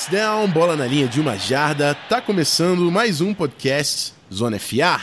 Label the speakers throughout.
Speaker 1: First down, bola na linha de uma jarda. Tá começando mais um podcast Zona FA.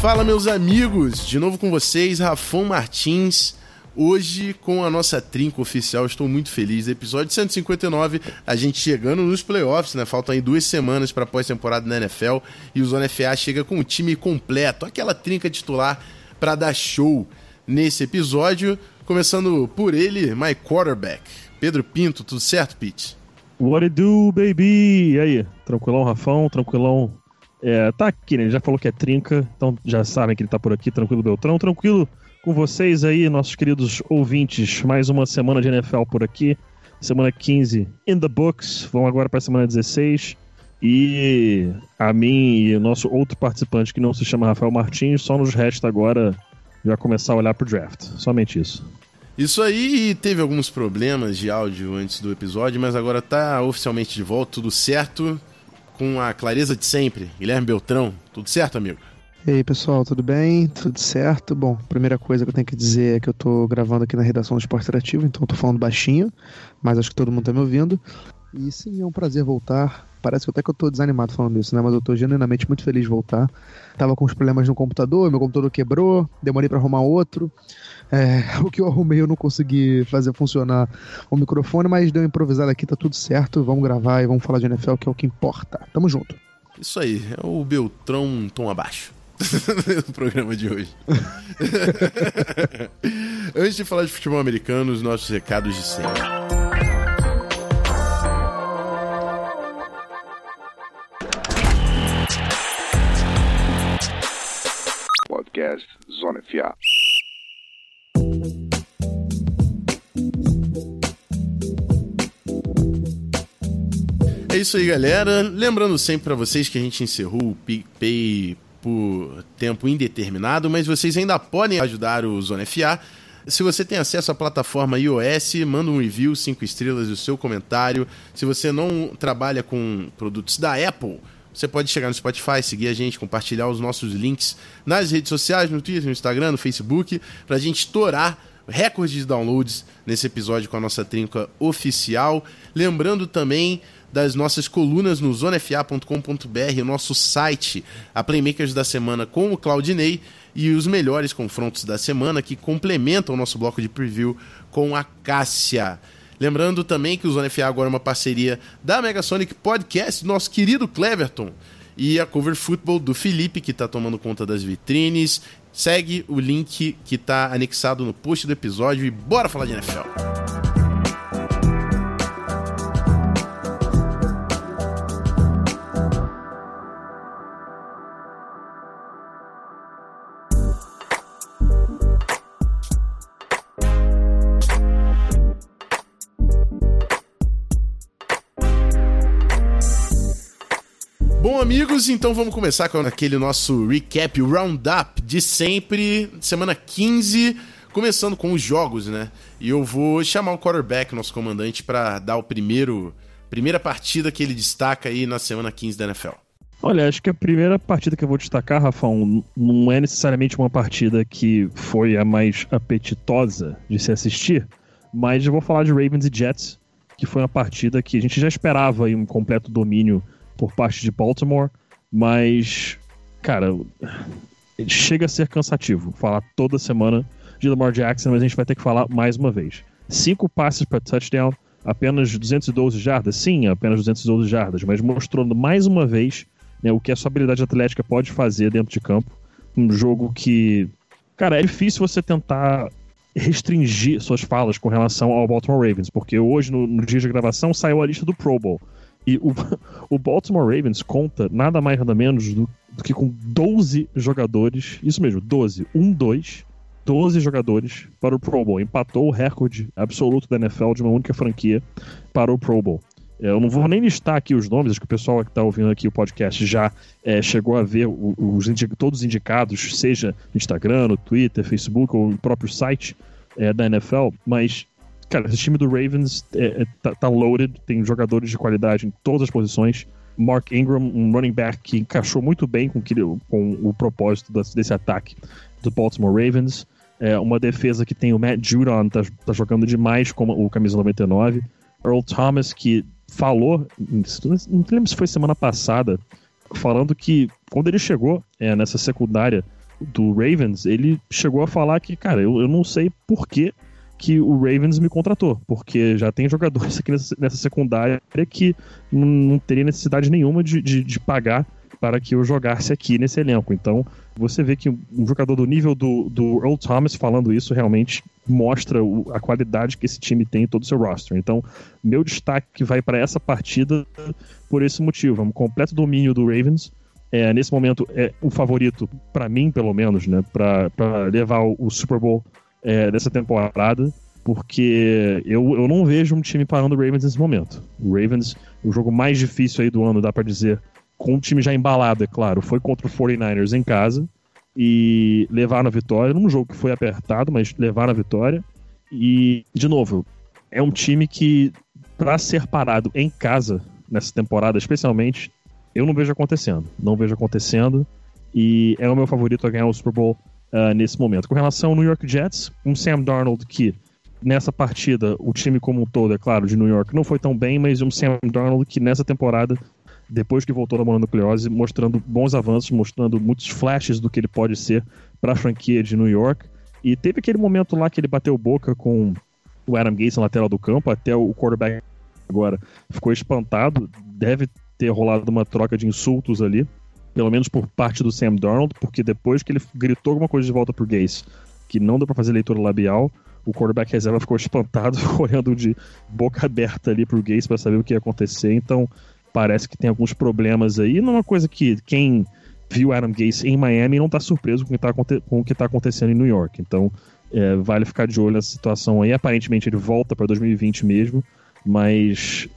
Speaker 1: Fala, meus amigos! De novo com vocês, Rafão Martins. Hoje, com a nossa trinca oficial, estou muito feliz. Episódio 159, a gente chegando nos playoffs, né? Faltam aí duas semanas para pós-temporada na NFL e o Zona FA chega com o time completo, aquela trinca titular para dar show nesse episódio. Começando por ele, my quarterback, Pedro Pinto. Tudo certo, Pete?
Speaker 2: What it do, baby? E aí? Tranquilão, Rafão? Tranquilão? É, tá aqui, né? Ele já falou que é trinca, então já sabem que ele tá por aqui. Tranquilo, Beltrão? Tranquilo? Com vocês aí, nossos queridos ouvintes. Mais uma semana de NFL por aqui. Semana 15 in the books. Vamos agora para a semana 16. E a mim e o nosso outro participante que não se chama Rafael Martins, só nos resta agora já começar a olhar pro draft. Somente isso.
Speaker 1: Isso aí teve alguns problemas de áudio antes do episódio, mas agora tá oficialmente de volta, tudo certo, com a clareza de sempre. Guilherme Beltrão, tudo certo, amigo?
Speaker 3: E aí, pessoal, tudo bem? Tudo certo? Bom, primeira coisa que eu tenho que dizer é que eu tô gravando aqui na redação do Esporte Interativo, então tô falando baixinho, mas acho que todo mundo tá me ouvindo. E sim, é um prazer voltar. Parece até que eu tô desanimado falando isso, né? Mas eu tô genuinamente muito feliz de voltar. Tava com uns problemas no computador, meu computador quebrou, demorei para arrumar outro. É, o que eu arrumei eu não consegui fazer funcionar o microfone, mas deu improvisado aqui, tá tudo certo. Vamos gravar e vamos falar de NFL, que é o que importa. Tamo junto.
Speaker 1: Isso aí, é o Beltrão um tom abaixo. no programa de hoje. Antes de falar de futebol americano, os nossos recados de sempre.
Speaker 4: Podcast Zona FA.
Speaker 1: É isso aí, galera. Lembrando sempre para vocês que a gente encerrou o PicPay por tempo indeterminado, mas vocês ainda podem ajudar o Zona FA. Se você tem acesso à plataforma iOS, manda um review, 5 estrelas e o seu comentário. Se você não trabalha com produtos da Apple, você pode chegar no Spotify, seguir a gente, compartilhar os nossos links nas redes sociais, no Twitter, no Instagram, no Facebook, para a gente estourar recordes de downloads nesse episódio com a nossa trinca oficial. Lembrando também das nossas colunas no zonefa.com.br, o nosso site, a Playmakers da semana com o Claudinei e os melhores confrontos da semana que complementam o nosso bloco de preview com a Cássia. Lembrando também que o Zona FA agora é uma parceria da Megasonic Podcast, nosso querido Cleverton, e a Cover Football do Felipe, que está tomando conta das vitrines. Segue o link que está anexado no post do episódio e bora falar de NFL. Bom, amigos, então vamos começar com aquele nosso recap, o roundup de sempre, semana 15, começando com os jogos, né? E eu vou chamar o quarterback, nosso comandante, para dar o primeiro primeira partida que ele destaca aí na semana 15 da NFL.
Speaker 2: Olha, acho que a primeira partida que eu vou destacar, Rafão, não é necessariamente uma partida que foi a mais apetitosa de se assistir, mas eu vou falar de Ravens e Jets, que foi uma partida que a gente já esperava um completo domínio por parte de Baltimore, mas, cara, chega a ser cansativo falar toda semana de Lamar Jackson, mas a gente vai ter que falar mais uma vez. Cinco passes para touchdown, apenas 212 jardas? Sim, apenas 212 jardas, mas mostrando mais uma vez né, o que a sua habilidade atlética pode fazer dentro de campo. Um jogo que, cara, é difícil você tentar restringir suas falas com relação ao Baltimore Ravens, porque hoje, no, no dia de gravação, saiu a lista do Pro Bowl. E o, o Baltimore Ravens conta nada mais nada menos do, do que com 12 jogadores, isso mesmo, 12, 1, 2, 12 jogadores para o Pro Bowl. Empatou o recorde absoluto da NFL de uma única franquia para o Pro Bowl. É, eu não vou nem listar aqui os nomes, acho que o pessoal que está ouvindo aqui o podcast já é, chegou a ver os, todos os indicados, seja no Instagram, no Twitter, Facebook ou no próprio site é, da NFL, mas Cara, esse time do Ravens é, é, tá, tá, loaded, tem jogadores de qualidade em todas as posições. Mark Ingram, um running back que encaixou muito bem com, que, com o propósito desse ataque do Baltimore Ravens. É uma defesa que tem o Matt Judon, tá, tá jogando demais como o camisa 99. Earl Thomas, que falou, não lembro se foi semana passada, falando que quando ele chegou é, nessa secundária do Ravens, ele chegou a falar que, cara, eu, eu não sei por que, que o Ravens me contratou, porque já tem jogadores aqui nessa, nessa secundária que não, teria necessidade nenhuma de, de, de pagar para que eu jogasse aqui nesse elenco. Então, você vê que um jogador do nível do, do Earl Thomas falando isso realmente mostra o, a qualidade que esse time tem em todo o seu roster. Então, meu destaque vai para essa partida por esse motivo. É um completo domínio do Ravens. É, nesse momento, é o favorito, para mim, pelo menos, né, para levar o, o, Super Bowl é, dessa temporada, porque eu, eu não vejo um time parando o Ravens nesse momento. O Ravens, o jogo mais difícil aí do ano, dá para dizer, com o time já embalado, é claro, foi contra o 49ers em casa e levaram a vitória, num jogo que foi apertado, mas levaram a vitória. E, de novo, é um time que, para ser parado em casa nessa temporada, especialmente, eu não vejo acontecendo. Não vejo acontecendo. E é o meu favorito a ganhar o Super Bowl uh, nesse momento. Com relação ao New York Jets, um Sam Darnold que nessa partida, o time como um todo, é claro, de New York não foi tão bem, mas um Sam Darnold que nessa temporada depois que voltou da mononucleose, mostrando bons avanços, mostrando muitos flashes do que ele pode ser para a franquia de New York. E teve aquele momento lá que ele bateu boca com o Adam Gates lateral do campo, até o quarterback agora ficou espantado, deve ter rolado uma troca de insultos ali, pelo menos por parte do Sam Darnold, porque depois que ele gritou alguma coisa de volta pro Gates, que não deu para fazer leitura labial, o quarterback reserva ficou espantado, olhando de boca aberta ali pro Gates para saber o que ia acontecer. Então, parece que tem alguns problemas aí. Não é uma coisa que quem viu Adam Gase em Miami não está surpreso com o que está tá acontecendo em New York. Então, é, vale ficar de olho nessa situação aí. Aparentemente ele volta para 2020 mesmo, mas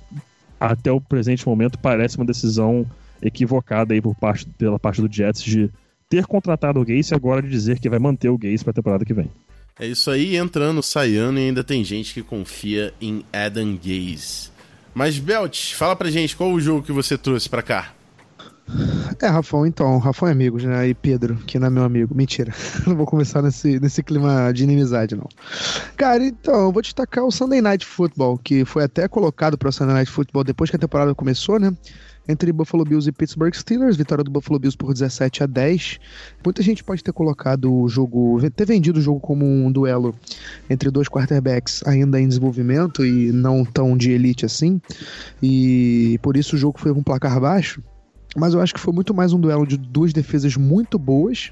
Speaker 2: até o presente momento parece uma decisão equivocada aí por parte, pela parte do Jets de ter contratado o Gase e agora de dizer que vai manter o Gase para a temporada que vem.
Speaker 1: É isso aí, entrando, saindo e ainda tem gente que confia em Adam Gase. Mas, Belt, fala pra gente qual o jogo que você trouxe pra cá.
Speaker 3: É, Rafão, então, Rafão é amigos, né? E Pedro, que não é meu amigo. Mentira. Não vou começar nesse, nesse clima de inimizade, não. Cara, então, eu vou destacar o Sunday Night Football, que foi até colocado para o Sunday Night Football depois que a temporada começou, né? Entre Buffalo Bills e Pittsburgh Steelers, vitória do Buffalo Bills por 17 a 10. Muita gente pode ter colocado o jogo, ter vendido o jogo como um duelo entre dois quarterbacks ainda em desenvolvimento e não tão de elite assim, e por isso o jogo foi um placar baixo. Mas eu acho que foi muito mais um duelo de duas defesas muito boas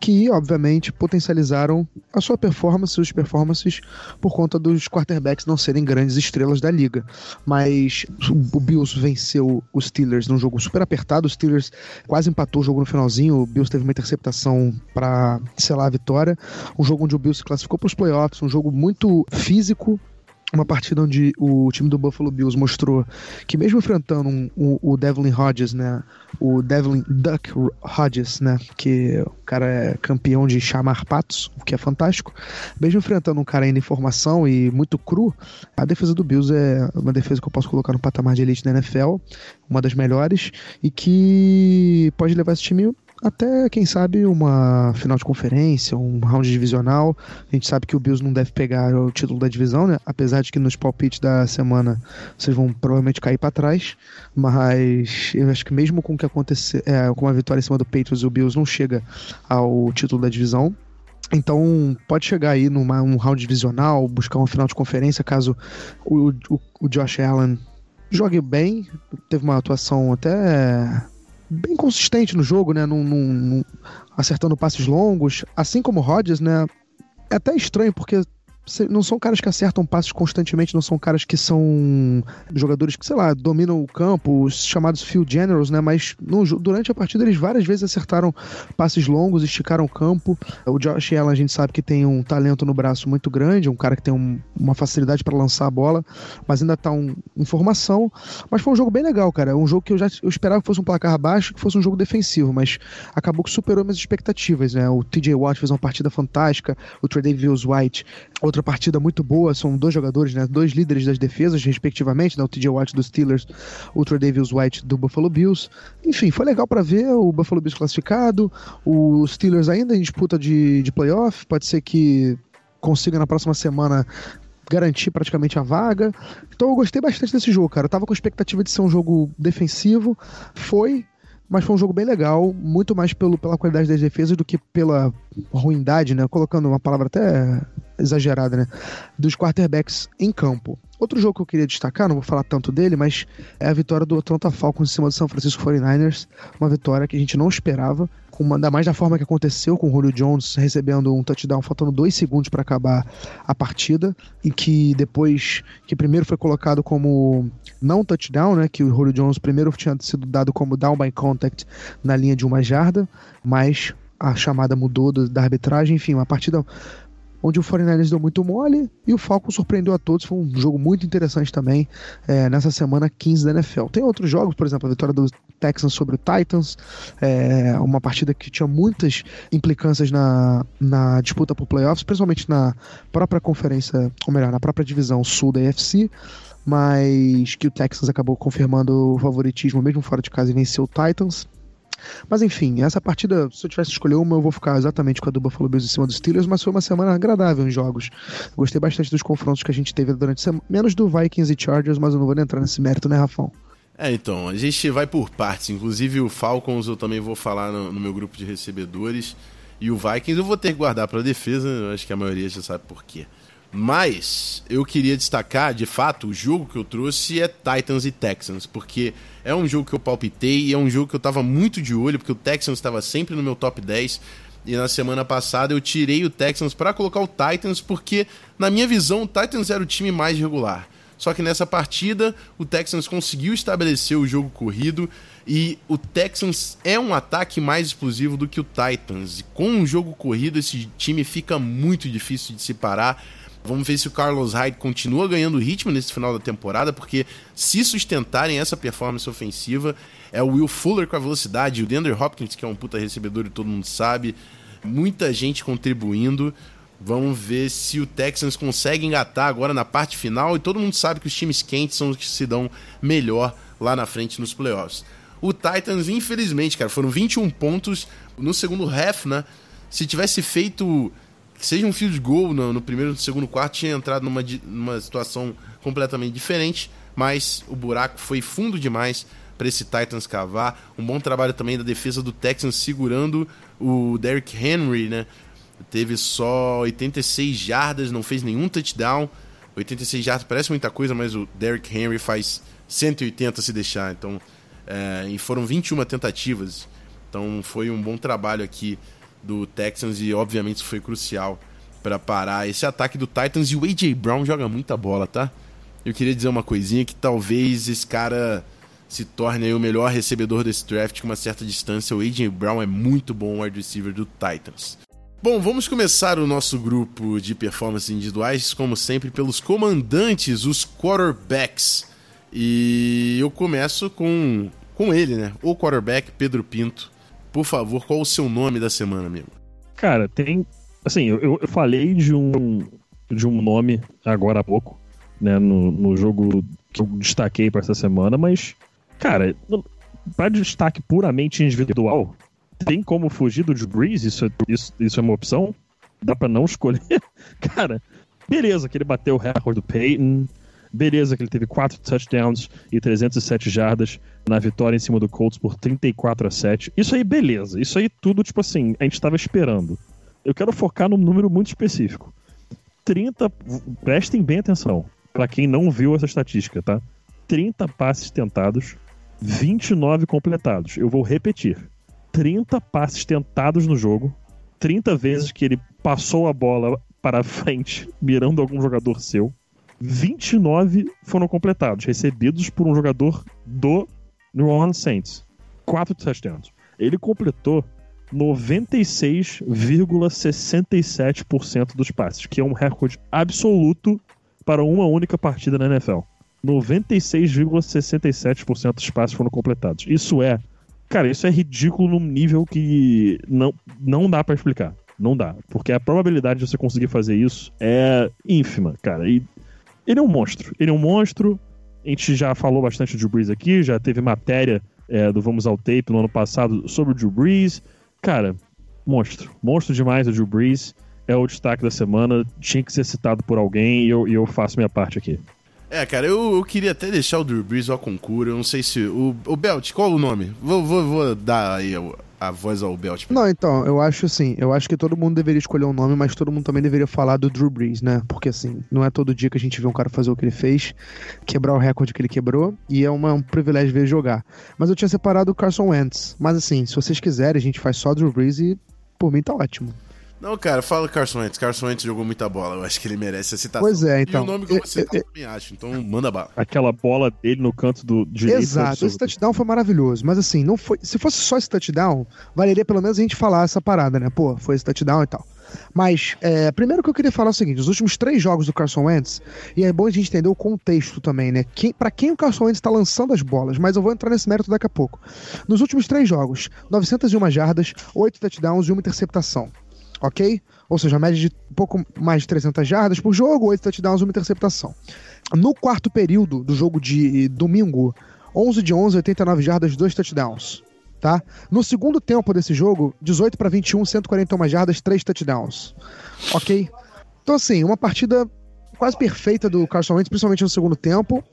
Speaker 3: que, obviamente, potencializaram a sua performance, suas performances, por conta dos quarterbacks não serem grandes estrelas da liga. Mas o Bills venceu os Steelers num jogo super apertado, os Steelers quase empatou o jogo no finalzinho, o Bills teve uma interceptação para selar a vitória, um jogo onde o Bills se classificou para os playoffs, um jogo muito físico, uma partida onde o time do Buffalo Bills mostrou que mesmo enfrentando um, um, o Devlin Hodges, né, o Devlin Duck Hodges, né, que o cara é campeão de chamar patos, o que é fantástico, mesmo enfrentando um cara ainda em formação e muito cru, a defesa do Bills é uma defesa que eu posso colocar no patamar de elite da NFL, uma das melhores, e que pode levar esse time até, quem sabe, uma final de conferência, um round divisional. A gente sabe que o Bills não deve pegar o título da divisão, né? Apesar de que nos palpites da semana vocês vão provavelmente cair para trás. Mas eu acho que mesmo com o que acontecer, é, com uma vitória em cima do Patriots, o Bills não chega ao título da divisão. Então, pode chegar aí num um round divisional, buscar uma final de conferência, caso o, o, o Josh Allen jogue bem. Teve uma atuação até bem consistente no jogo, né? Num, num, num, acertando passes longos, assim como o Rodgers, né? É até estranho porque não são caras que acertam passes constantemente, não são caras que são jogadores que, sei lá, dominam o campo, os chamados field generals, né? Mas no, durante a partida eles várias vezes acertaram passes longos, esticaram o campo. O Josh Allen a gente sabe que tem um talento no braço muito grande, um cara que tem um, uma facilidade para lançar a bola, mas ainda tá um, em formação. Mas foi um jogo bem legal, cara. Um jogo que eu já eu esperava que fosse um placar baixo, que fosse um jogo defensivo, mas acabou que superou minhas expectativas, né? O TJ Watt fez uma partida fantástica, o Trey Davis White, outra outra partida muito boa, são dois jogadores, né, dois líderes das defesas, respectivamente, né, o TJ Watt dos Steelers, o Trey Davis White do Buffalo Bills. Enfim, foi legal para ver o Buffalo Bills classificado, o Steelers ainda em disputa de, de playoff, pode ser que consiga na próxima semana garantir praticamente a vaga. Então eu gostei bastante desse jogo, cara. Eu tava com expectativa de ser um jogo defensivo, foi, mas foi um jogo bem legal, muito mais pelo, pela qualidade das defesas do que pela ruindade, né? Colocando uma palavra até exagerada, né? Dos quarterbacks em campo. Outro jogo que eu queria destacar, não vou falar tanto dele, mas é a vitória do Atlanta Falcons em cima do São Francisco 49ers. Uma vitória que a gente não esperava, com, ainda mais da forma que aconteceu, com o Julio Jones recebendo um touchdown faltando dois segundos para acabar a partida, e que depois, que primeiro foi colocado como não touchdown, né? Que o Julio Jones primeiro tinha sido dado como down by contact na linha de uma jarda, mas a chamada mudou da arbitragem, enfim, uma partida onde o 49ers deu muito mole e o Falcons surpreendeu a todos. Foi um jogo muito interessante também é, nessa semana 15 da NFL. Tem outros jogos, por exemplo, a vitória do Texans sobre o Titans, é, uma partida que tinha muitas implicâncias na, na disputa por playoffs, principalmente na própria conferência, ou melhor, na própria divisão sul da AFC. Mas que o Texans acabou confirmando o favoritismo mesmo fora de casa e venceu o Titans. Mas enfim, essa partida, se eu tivesse escolher uma, eu vou ficar exatamente com a do Buffalo Bills em cima dos Steelers, mas foi uma semana agradável em jogos. Gostei bastante dos confrontos que a gente teve durante a semana, menos do Vikings e Chargers, mas eu não vou entrar nesse mérito, né, Rafão?
Speaker 1: É, então, a gente vai por partes. Inclusive o Falcons eu também vou falar no, no meu grupo de recebedores. E o Vikings eu vou ter que guardar para defesa, acho que a maioria já sabe por quê. Mas eu queria destacar, de fato, o jogo que eu trouxe é Titans e Texans, porque é um jogo que eu palpitei e é um jogo que eu tava muito de olho, porque o Texans estava sempre no meu top 10. E na semana passada eu tirei o Texans para colocar o Titans, porque na minha visão o Titans era o time mais regular. Só que nessa partida o Texans conseguiu estabelecer o jogo corrido e o Texans é um ataque mais explosivo do que o Titans. E com um jogo corrido esse time fica muito difícil de se parar. Vamos ver se o Carlos Hyde continua ganhando ritmo nesse final da temporada, porque se sustentarem essa performance ofensiva, é o Will Fuller com a velocidade, o Deandre Hopkins, que é um puta recebedor e todo mundo sabe, muita gente contribuindo. Vamos ver se o Texans consegue engatar agora na parte final, e todo mundo sabe que os times quentes são os que se dão melhor lá na frente nos playoffs. O Titans, infelizmente, cara, foram 21 pontos no segundo half, né? Se tivesse feito seja um field goal no, no primeiro e no segundo quarto, tinha entrado numa, numa situação completamente diferente, mas o buraco foi fundo demais para esse Titans cavar. Um bom trabalho também da defesa do Texans segurando o Derrick Henry, né? Teve só 86 jardas, não fez nenhum touchdown. 86 jardas parece muita coisa, mas o Derrick Henry faz 180 se deixar. Então, é, e foram 21 tentativas. Então foi um bom trabalho aqui do Texans e obviamente isso foi crucial para parar esse ataque do Titans e o AJ Brown joga muita bola, tá? Eu queria dizer uma coisinha que talvez esse cara se torne o melhor recebedor desse draft com uma certa distância. O AJ Brown é muito bom wide receiver do Titans. Bom, vamos começar o nosso grupo de performances individuais, como sempre, pelos comandantes, os quarterbacks. E eu começo com, com ele, né? O quarterback Pedro Pinto por favor, qual o seu nome da semana, amigo?
Speaker 2: Cara, tem. Assim, eu, eu falei de um, de um nome agora há pouco, né, no, no jogo que eu destaquei para essa semana, mas, cara, para destaque puramente individual, tem como fugir do Breeze? Isso, é, isso, isso é uma opção? Dá para não escolher? cara, beleza que ele bateu o recorde do Peyton, Beleza que ele teve 4 touchdowns e 307 jardas na vitória em cima do Colts por 34 a 7. Isso aí, beleza. Isso aí tudo, tipo assim, a gente estava esperando. Eu quero focar num número muito específico. 30. Prestem bem atenção. para quem não viu essa estatística, tá? 30 passes tentados, 29 completados. Eu vou repetir. 30 passes tentados no jogo, 30 vezes que ele passou a bola para frente, mirando algum jogador seu. 29 foram completados, recebidos por um jogador do New Orleans Saints. Quatro touchdowns. Ele completou 96,67% dos passes, que é um recorde absoluto para uma única partida na NFL. 96,67% dos passes foram completados. Isso é, cara, isso é ridículo num nível que não, não dá para explicar. Não dá. Porque a probabilidade de você conseguir fazer isso é ínfima, cara. E ele é um monstro. Ele é um monstro. A gente já falou bastante Drew Brees aqui, já teve matéria é, do Vamos ao Tape no ano passado sobre o Drew Brees. Cara, monstro. Monstro demais o Drew Brees. É o destaque da semana. Tinha que ser citado por alguém e eu, e eu faço minha parte aqui.
Speaker 1: É, cara, eu, eu queria até deixar o Drew Brees ao concurso. Eu não sei se. O, o Belt, qual o nome? Vou, vou, vou dar aí a, a voz ao Belt.
Speaker 3: Não, então, eu acho assim, eu acho que todo mundo deveria escolher um nome, mas todo mundo também deveria falar do Drew Brees, né? Porque assim, não é todo dia que a gente vê um cara fazer o que ele fez, quebrar o recorde que ele quebrou, e é uma, um privilégio ver ele jogar. Mas eu tinha separado o Carson Wentz. Mas assim, se vocês quiserem, a gente faz só Drew Brees e por mim tá ótimo.
Speaker 1: Não, cara, fala Carson Wentz. Carson Wentz jogou muita bola. Eu acho que ele merece a citação.
Speaker 3: Pois é, então.
Speaker 1: E o nome que você tá, também acho. Então, manda bala.
Speaker 2: Aquela bola dele no canto do direito.
Speaker 3: Exato, esse touchdown foi maravilhoso. Mas assim, não foi. Se fosse só esse touchdown, valeria pelo menos a gente falar essa parada, né? Pô, foi esse touchdown e tal. Mas, é, primeiro que eu queria falar é o seguinte: os últimos três jogos do Carson Wentz, e é bom a gente entender o contexto também, né? Quem, para quem o Carson Wentz está lançando as bolas, mas eu vou entrar nesse mérito daqui a pouco. Nos últimos três jogos, 901 jardas, 8 touchdowns e uma interceptação. Ok? Ou seja, média de pouco mais de 300 jardas por jogo, 8 touchdowns e uma interceptação. No quarto período do jogo de domingo, 11 de 11, 89 jardas, 2 touchdowns. Tá? No segundo tempo desse jogo, 18 para 21, 141 jardas, 3 touchdowns. Ok? Então, assim, uma partida quase perfeita do Carson Wentz, principalmente no segundo tempo.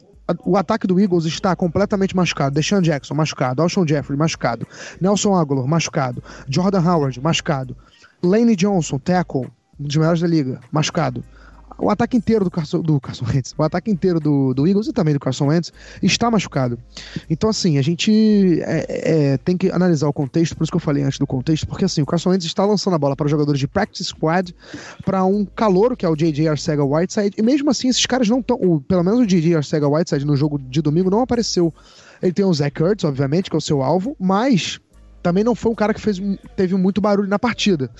Speaker 3: O ataque do Eagles está completamente machucado. Deshaun Jackson, machucado. Alshon Jeffrey, machucado. Nelson Aguilar, machucado. Jordan Howard, machucado. Lane Johnson, tackle, um dos melhores da liga, machucado. O ataque inteiro do Carson, do Carson Wentz, o ataque inteiro do, do Eagles e também do Carson Wentz está machucado. Então, assim, a gente é, é, tem que analisar o contexto, por isso que eu falei antes do contexto, porque assim, o Carson Wentz está lançando a bola para jogadores de practice squad, para um calouro que é o J.J. Arcega Whiteside, e mesmo assim, esses caras não estão, pelo menos o J.J. Arcega Whiteside no jogo de domingo não apareceu. Ele tem o Zach Ertz, obviamente, que é o seu alvo, mas também não foi um cara que fez, teve muito barulho na partida.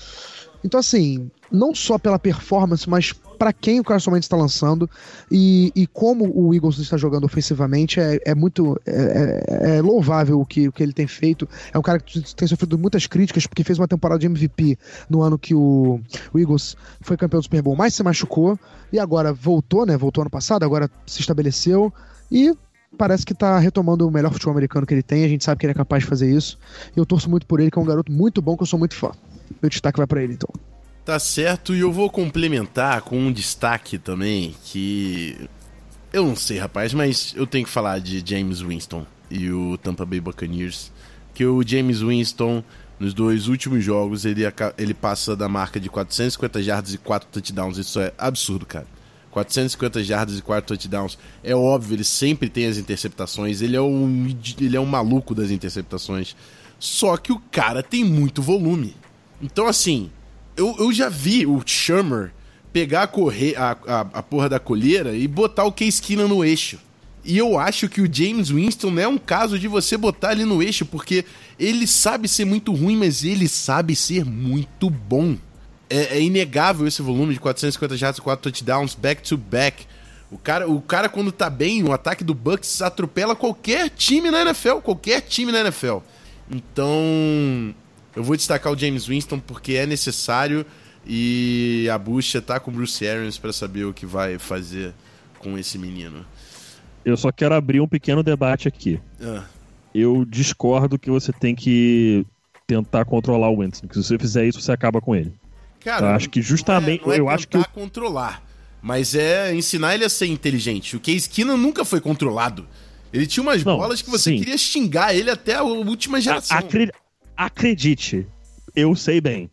Speaker 3: Então, assim, não só pela performance, mas para quem o Carson Wentz está lançando e, e, como o Eagles está jogando ofensivamente, é, é muito é, é, é, louvável o que, o que ele tem feito. É um cara que tem sofrido muitas críticas porque fez uma temporada de MVP no ano que o, o Eagles foi campeão do Super Bowl, mas se machucou e agora voltou, né? Voltou ano passado, agora se estabeleceu e parece que tá retomando o melhor futebol americano que ele tem. A gente sabe que ele é capaz de fazer isso. E eu torço muito por ele, que é um garoto muito bom, que eu sou muito fã. Meu destaque vai para ele, então.
Speaker 1: Tá certo, e eu vou complementar com um destaque também que. Eu não sei, rapaz, mas eu tenho que falar de James Winston e o Tampa Bay Buccaneers. Que o James Winston, nos dois últimos jogos, ele, ele passa da marca de 450 jardas e 4 touchdowns. Isso é absurdo, cara. 450 jardas e 4 touchdowns. É óbvio, ele sempre tem as interceptações. Ele é um, ele é um maluco das interceptações. Só que o cara tem muito volume. Então, assim, eu, eu já vi o Shermer pegar a, correr, a, a, a porra da colheira e botar o Keenum no eixo. E eu acho que o James Winston é um caso de você botar ele no eixo, porque ele sabe ser muito ruim, mas ele sabe ser muito bom. É, é inegável esse volume de 450 jardas, 4 touchdowns, back to back. O cara, o cara, quando tá bem, o ataque do Bucks atropela qualquer time na NFL. Qualquer time na NFL. Então, eu vou destacar o James Winston porque é necessário e a bucha tá com o Bruce Arians para saber o que vai fazer com esse menino.
Speaker 2: Eu só quero abrir um pequeno debate aqui. Ah. Eu discordo que você tem que tentar controlar o Winston. Que se você fizer isso, você acaba com ele. Cara, acho que justamente.
Speaker 1: Não é, não
Speaker 2: é eu acho que.
Speaker 1: controlar. Mas é ensinar ele a ser inteligente. O Case Keenum nunca foi controlado. Ele tinha umas não, bolas que você sim. queria xingar ele até a última geração.
Speaker 2: Acre... Acredite, eu sei bem.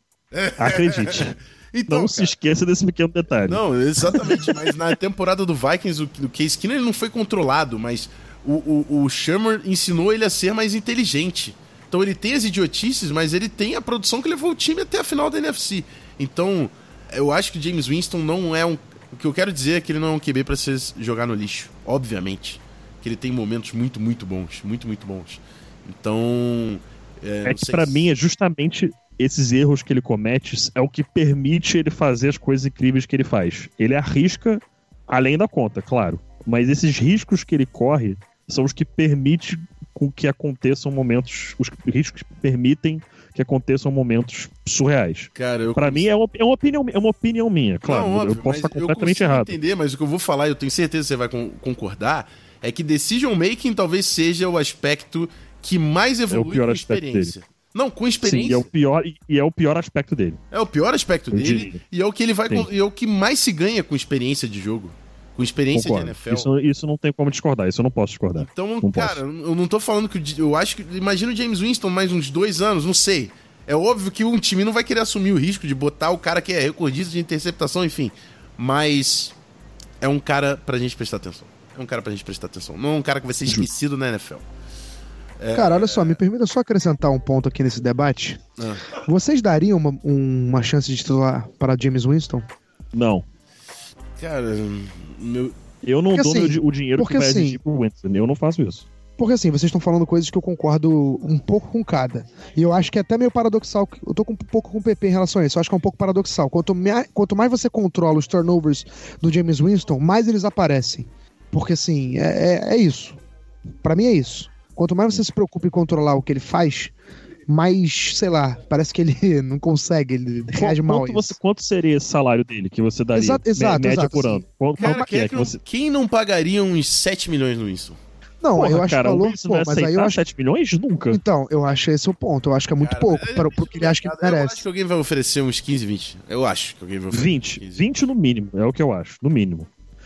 Speaker 2: Acredite. então, não cara, se esqueça desse pequeno detalhe.
Speaker 1: Não, exatamente. mas na temporada do Vikings, o, o Case ele não foi controlado, mas o, o, o Shermer ensinou ele a ser mais inteligente. Então ele tem as idiotices, mas ele tem a produção que levou o time até a final da NFC. Então, eu acho que o James Winston não é um. O que eu quero dizer é que ele não é um QB para se jogar no lixo, obviamente. Que ele tem momentos muito, muito bons. Muito, muito bons. Então.
Speaker 2: É, é que para se... mim é justamente esses erros que ele comete é o que permite ele fazer as coisas incríveis que ele faz. Ele arrisca além da conta, claro. Mas esses riscos que ele corre são os que permitem com que aconteçam momentos. Os riscos permitem que aconteçam momentos surreais.
Speaker 1: Cara, eu
Speaker 2: Pra mim é uma, é uma opinião, é uma opinião minha, claro.
Speaker 1: Não, óbvio,
Speaker 2: eu posso estar completamente
Speaker 1: consigo
Speaker 2: errado.
Speaker 1: entender, mas o que eu vou falar, eu tenho certeza que você vai con- concordar, é que decision making talvez seja o aspecto que mais evolui
Speaker 2: pior
Speaker 1: com
Speaker 2: aspecto
Speaker 1: experiência. Não, com
Speaker 2: Sim,
Speaker 1: experiência.
Speaker 2: e é o pior e- é o pior aspecto dele.
Speaker 1: É o pior aspecto
Speaker 2: Eu
Speaker 1: dele
Speaker 2: diria.
Speaker 1: e é o que ele vai
Speaker 2: Sim.
Speaker 1: e é o que mais se ganha com experiência de jogo, com experiência
Speaker 2: Concordo.
Speaker 1: de NFL.
Speaker 2: Isso, isso não tem como discordar, isso eu não posso discordar.
Speaker 1: Então,
Speaker 2: Não
Speaker 1: cara, eu não tô falando que. Eu acho que. Imagina o James Winston mais uns dois anos, não sei. É óbvio que um time não vai querer assumir o risco de botar o cara que é recordista de interceptação, enfim. Mas. É um cara pra gente prestar atenção. É um cara pra gente prestar atenção. Não é um cara que vai ser esquecido na NFL.
Speaker 3: Cara, olha só, me permita só acrescentar um ponto aqui nesse debate.
Speaker 1: Ah.
Speaker 3: Vocês dariam uma, um- uma chance de titular para James Winston?
Speaker 2: Não.
Speaker 1: Cara, meu.
Speaker 2: Eu não
Speaker 3: Porque
Speaker 2: dou
Speaker 3: assim,
Speaker 2: meu o dinheiro que
Speaker 3: porque
Speaker 2: vai
Speaker 3: assim-
Speaker 2: exigir pro Winston. Eu não faço isso.
Speaker 3: Porque assim, vocês estão falando coisas que eu concordo um pouco com cada. E eu acho que é até meio paradoxal. Eu tô com um pouco com o PP em relação a isso. Eu acho que é um pouco paradoxal. Quanto, mea- quanto mais você controla os turnovers do James Winston, mais eles aparecem. Porque assim, é, é, é isso. Pra mim é isso. Quanto mais você se preocupa em controlar o que ele faz, mais, sei lá, parece que ele não consegue, ele reage mal a
Speaker 2: Quanto,
Speaker 3: isso.
Speaker 2: você, quanto seria esse salário dele que você daria?
Speaker 3: Exato, exato,
Speaker 2: média
Speaker 3: exato,
Speaker 2: por
Speaker 3: assim.
Speaker 2: ano. Quanto,
Speaker 1: Cara,
Speaker 2: quanto que
Speaker 1: quem,
Speaker 2: é
Speaker 1: é
Speaker 2: que você.
Speaker 1: não, quem não pagaria uns 7 milhões no Winston?
Speaker 3: Não,
Speaker 2: Porra,
Speaker 3: eu acho
Speaker 2: cara,
Speaker 3: que valor,
Speaker 2: Winston
Speaker 3: pô, mas aí eu acho
Speaker 2: 7 milhões? Nunca.
Speaker 3: Então, eu acho esse o ponto. Eu acho que é muito
Speaker 1: Cara,
Speaker 3: pouco
Speaker 1: mas-
Speaker 3: para o que ele acha que
Speaker 1: Eu acho que
Speaker 3: merece.
Speaker 1: alguém vai oferecer uns 15, 20. Eu acho que alguém vai oferecer.
Speaker 2: 20.
Speaker 1: 15.
Speaker 2: 20 no mínimo, é o que eu acho, no mínimo.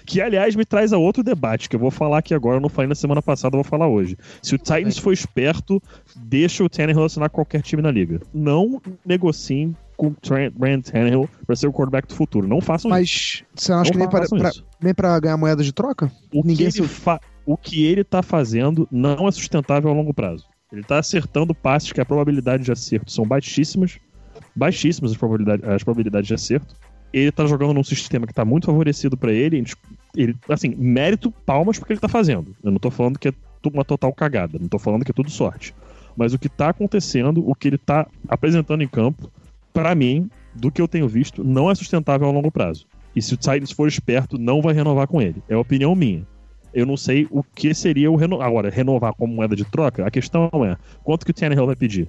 Speaker 2: Que, aliás, me traz a outro debate que eu vou falar aqui agora, eu não falei na semana passada, eu vou falar hoje. Se o Titans for esperto, deixa o Tannehill assinar qualquer time na liga. Não negociem com o Brand Tannehill pra ser o quarterback do futuro. Não façam isso.
Speaker 3: Mas você não acha
Speaker 2: Não
Speaker 3: que nem pra, pra- nem pra ganhar moeda de troca?
Speaker 2: O que,
Speaker 3: Ninguém
Speaker 2: ele
Speaker 3: se-
Speaker 2: fa- o que ele tá fazendo não é sustentável a longo prazo. Ele tá acertando passes que a probabilidade de acerto são baixíssimas. Baixíssimas as probabilidades, as probabilidades de acerto. Ele tá jogando num sistema que tá muito favorecido pra ele. Ele. Assim, mérito, palmas porque ele tá fazendo. Eu não tô falando que é uma total cagada. Não tô falando que é tudo sorte. Mas o que tá acontecendo, o que ele tá apresentando em campo, pra mim, do que eu tenho visto, não é sustentável a longo prazo. E se o Titans for esperto, não vai renovar com ele. É opinião minha. Eu não sei o que seria o renovar. Agora, renovar como moeda de troca, a questão é quanto que o Tannehill vai pedir?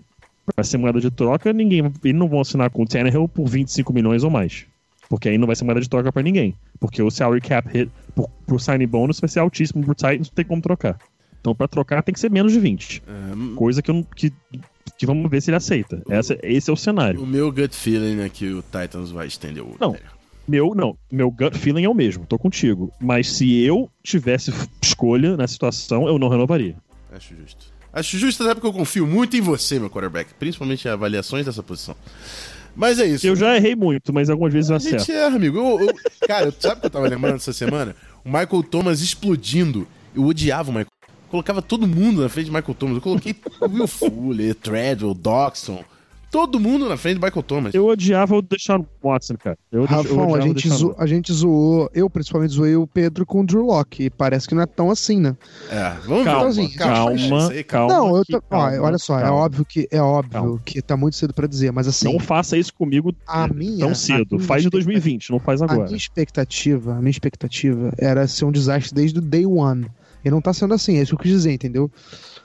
Speaker 2: Pra ser moeda de troca, ninguém. Eles não vão assinar com o Tannehill por 25 milhões ou mais. Porque aí não vai ser moeda de troca pra ninguém. Porque o salary cap hit pro, pro signing bonus vai ser altíssimo pro Titans, não tem como trocar. Então, pra trocar, tem que ser menos de 20.
Speaker 1: É,
Speaker 2: Coisa que, eu não- que, que vamos ver se ele aceita. Essa, esse é o cenário.
Speaker 1: o meu gut feeling é que o Titans vai estender o.
Speaker 2: Não. Meu, não, meu gut feeling é o mesmo, tô contigo. Mas se eu tivesse escolha na situação, eu não renovaria.
Speaker 1: Acho justo. Acho justo até porque eu confio muito em você, meu quarterback. Principalmente em avaliações dessa posição. Mas é isso.
Speaker 2: Eu já errei muito, mas algumas vezes eu
Speaker 1: A
Speaker 2: acerto.
Speaker 1: gente erra, amigo. Eu- eu- cara, sabe o que eu tava lembrando essa semana? O Michael Thomas explodindo. Eu odiava o Michael. Colocava todo mundo na frente de Michael Thomas. Eu coloquei o Will Fuller, Treadwell, Doxson. Todo mundo na frente do Michael Thomas.
Speaker 2: Eu odiava o Deshaun Watson, cara. Eu, eu
Speaker 3: Rafão, a
Speaker 2: odiava o
Speaker 3: gente, zo- a gente zoou, eu principalmente zoei o Pedro com o Drew Locke. E parece que não é tão assim, né?
Speaker 1: É, vamos
Speaker 2: Calma,
Speaker 1: ver.
Speaker 3: assim,
Speaker 2: calma,
Speaker 1: Isso aí,
Speaker 2: calma.
Speaker 3: não, eu
Speaker 2: que-
Speaker 3: tô, ó,
Speaker 2: calma,
Speaker 3: olha só, é
Speaker 2: calma.
Speaker 3: óbvio que é óbvio
Speaker 2: Calma.
Speaker 3: que tá muito cedo pra dizer, mas assim,
Speaker 2: Não faça isso comigo
Speaker 3: a minha
Speaker 2: tão
Speaker 3: a
Speaker 2: cedo.
Speaker 3: minha
Speaker 2: Faz
Speaker 3: expectativa-
Speaker 2: 2020, não faz
Speaker 3: A
Speaker 2: agora.
Speaker 3: minha expectativa, a minha expectativa era ser um desastre desde o day one. E não tá sendo assim, é isso que eu quis dizer, entendeu?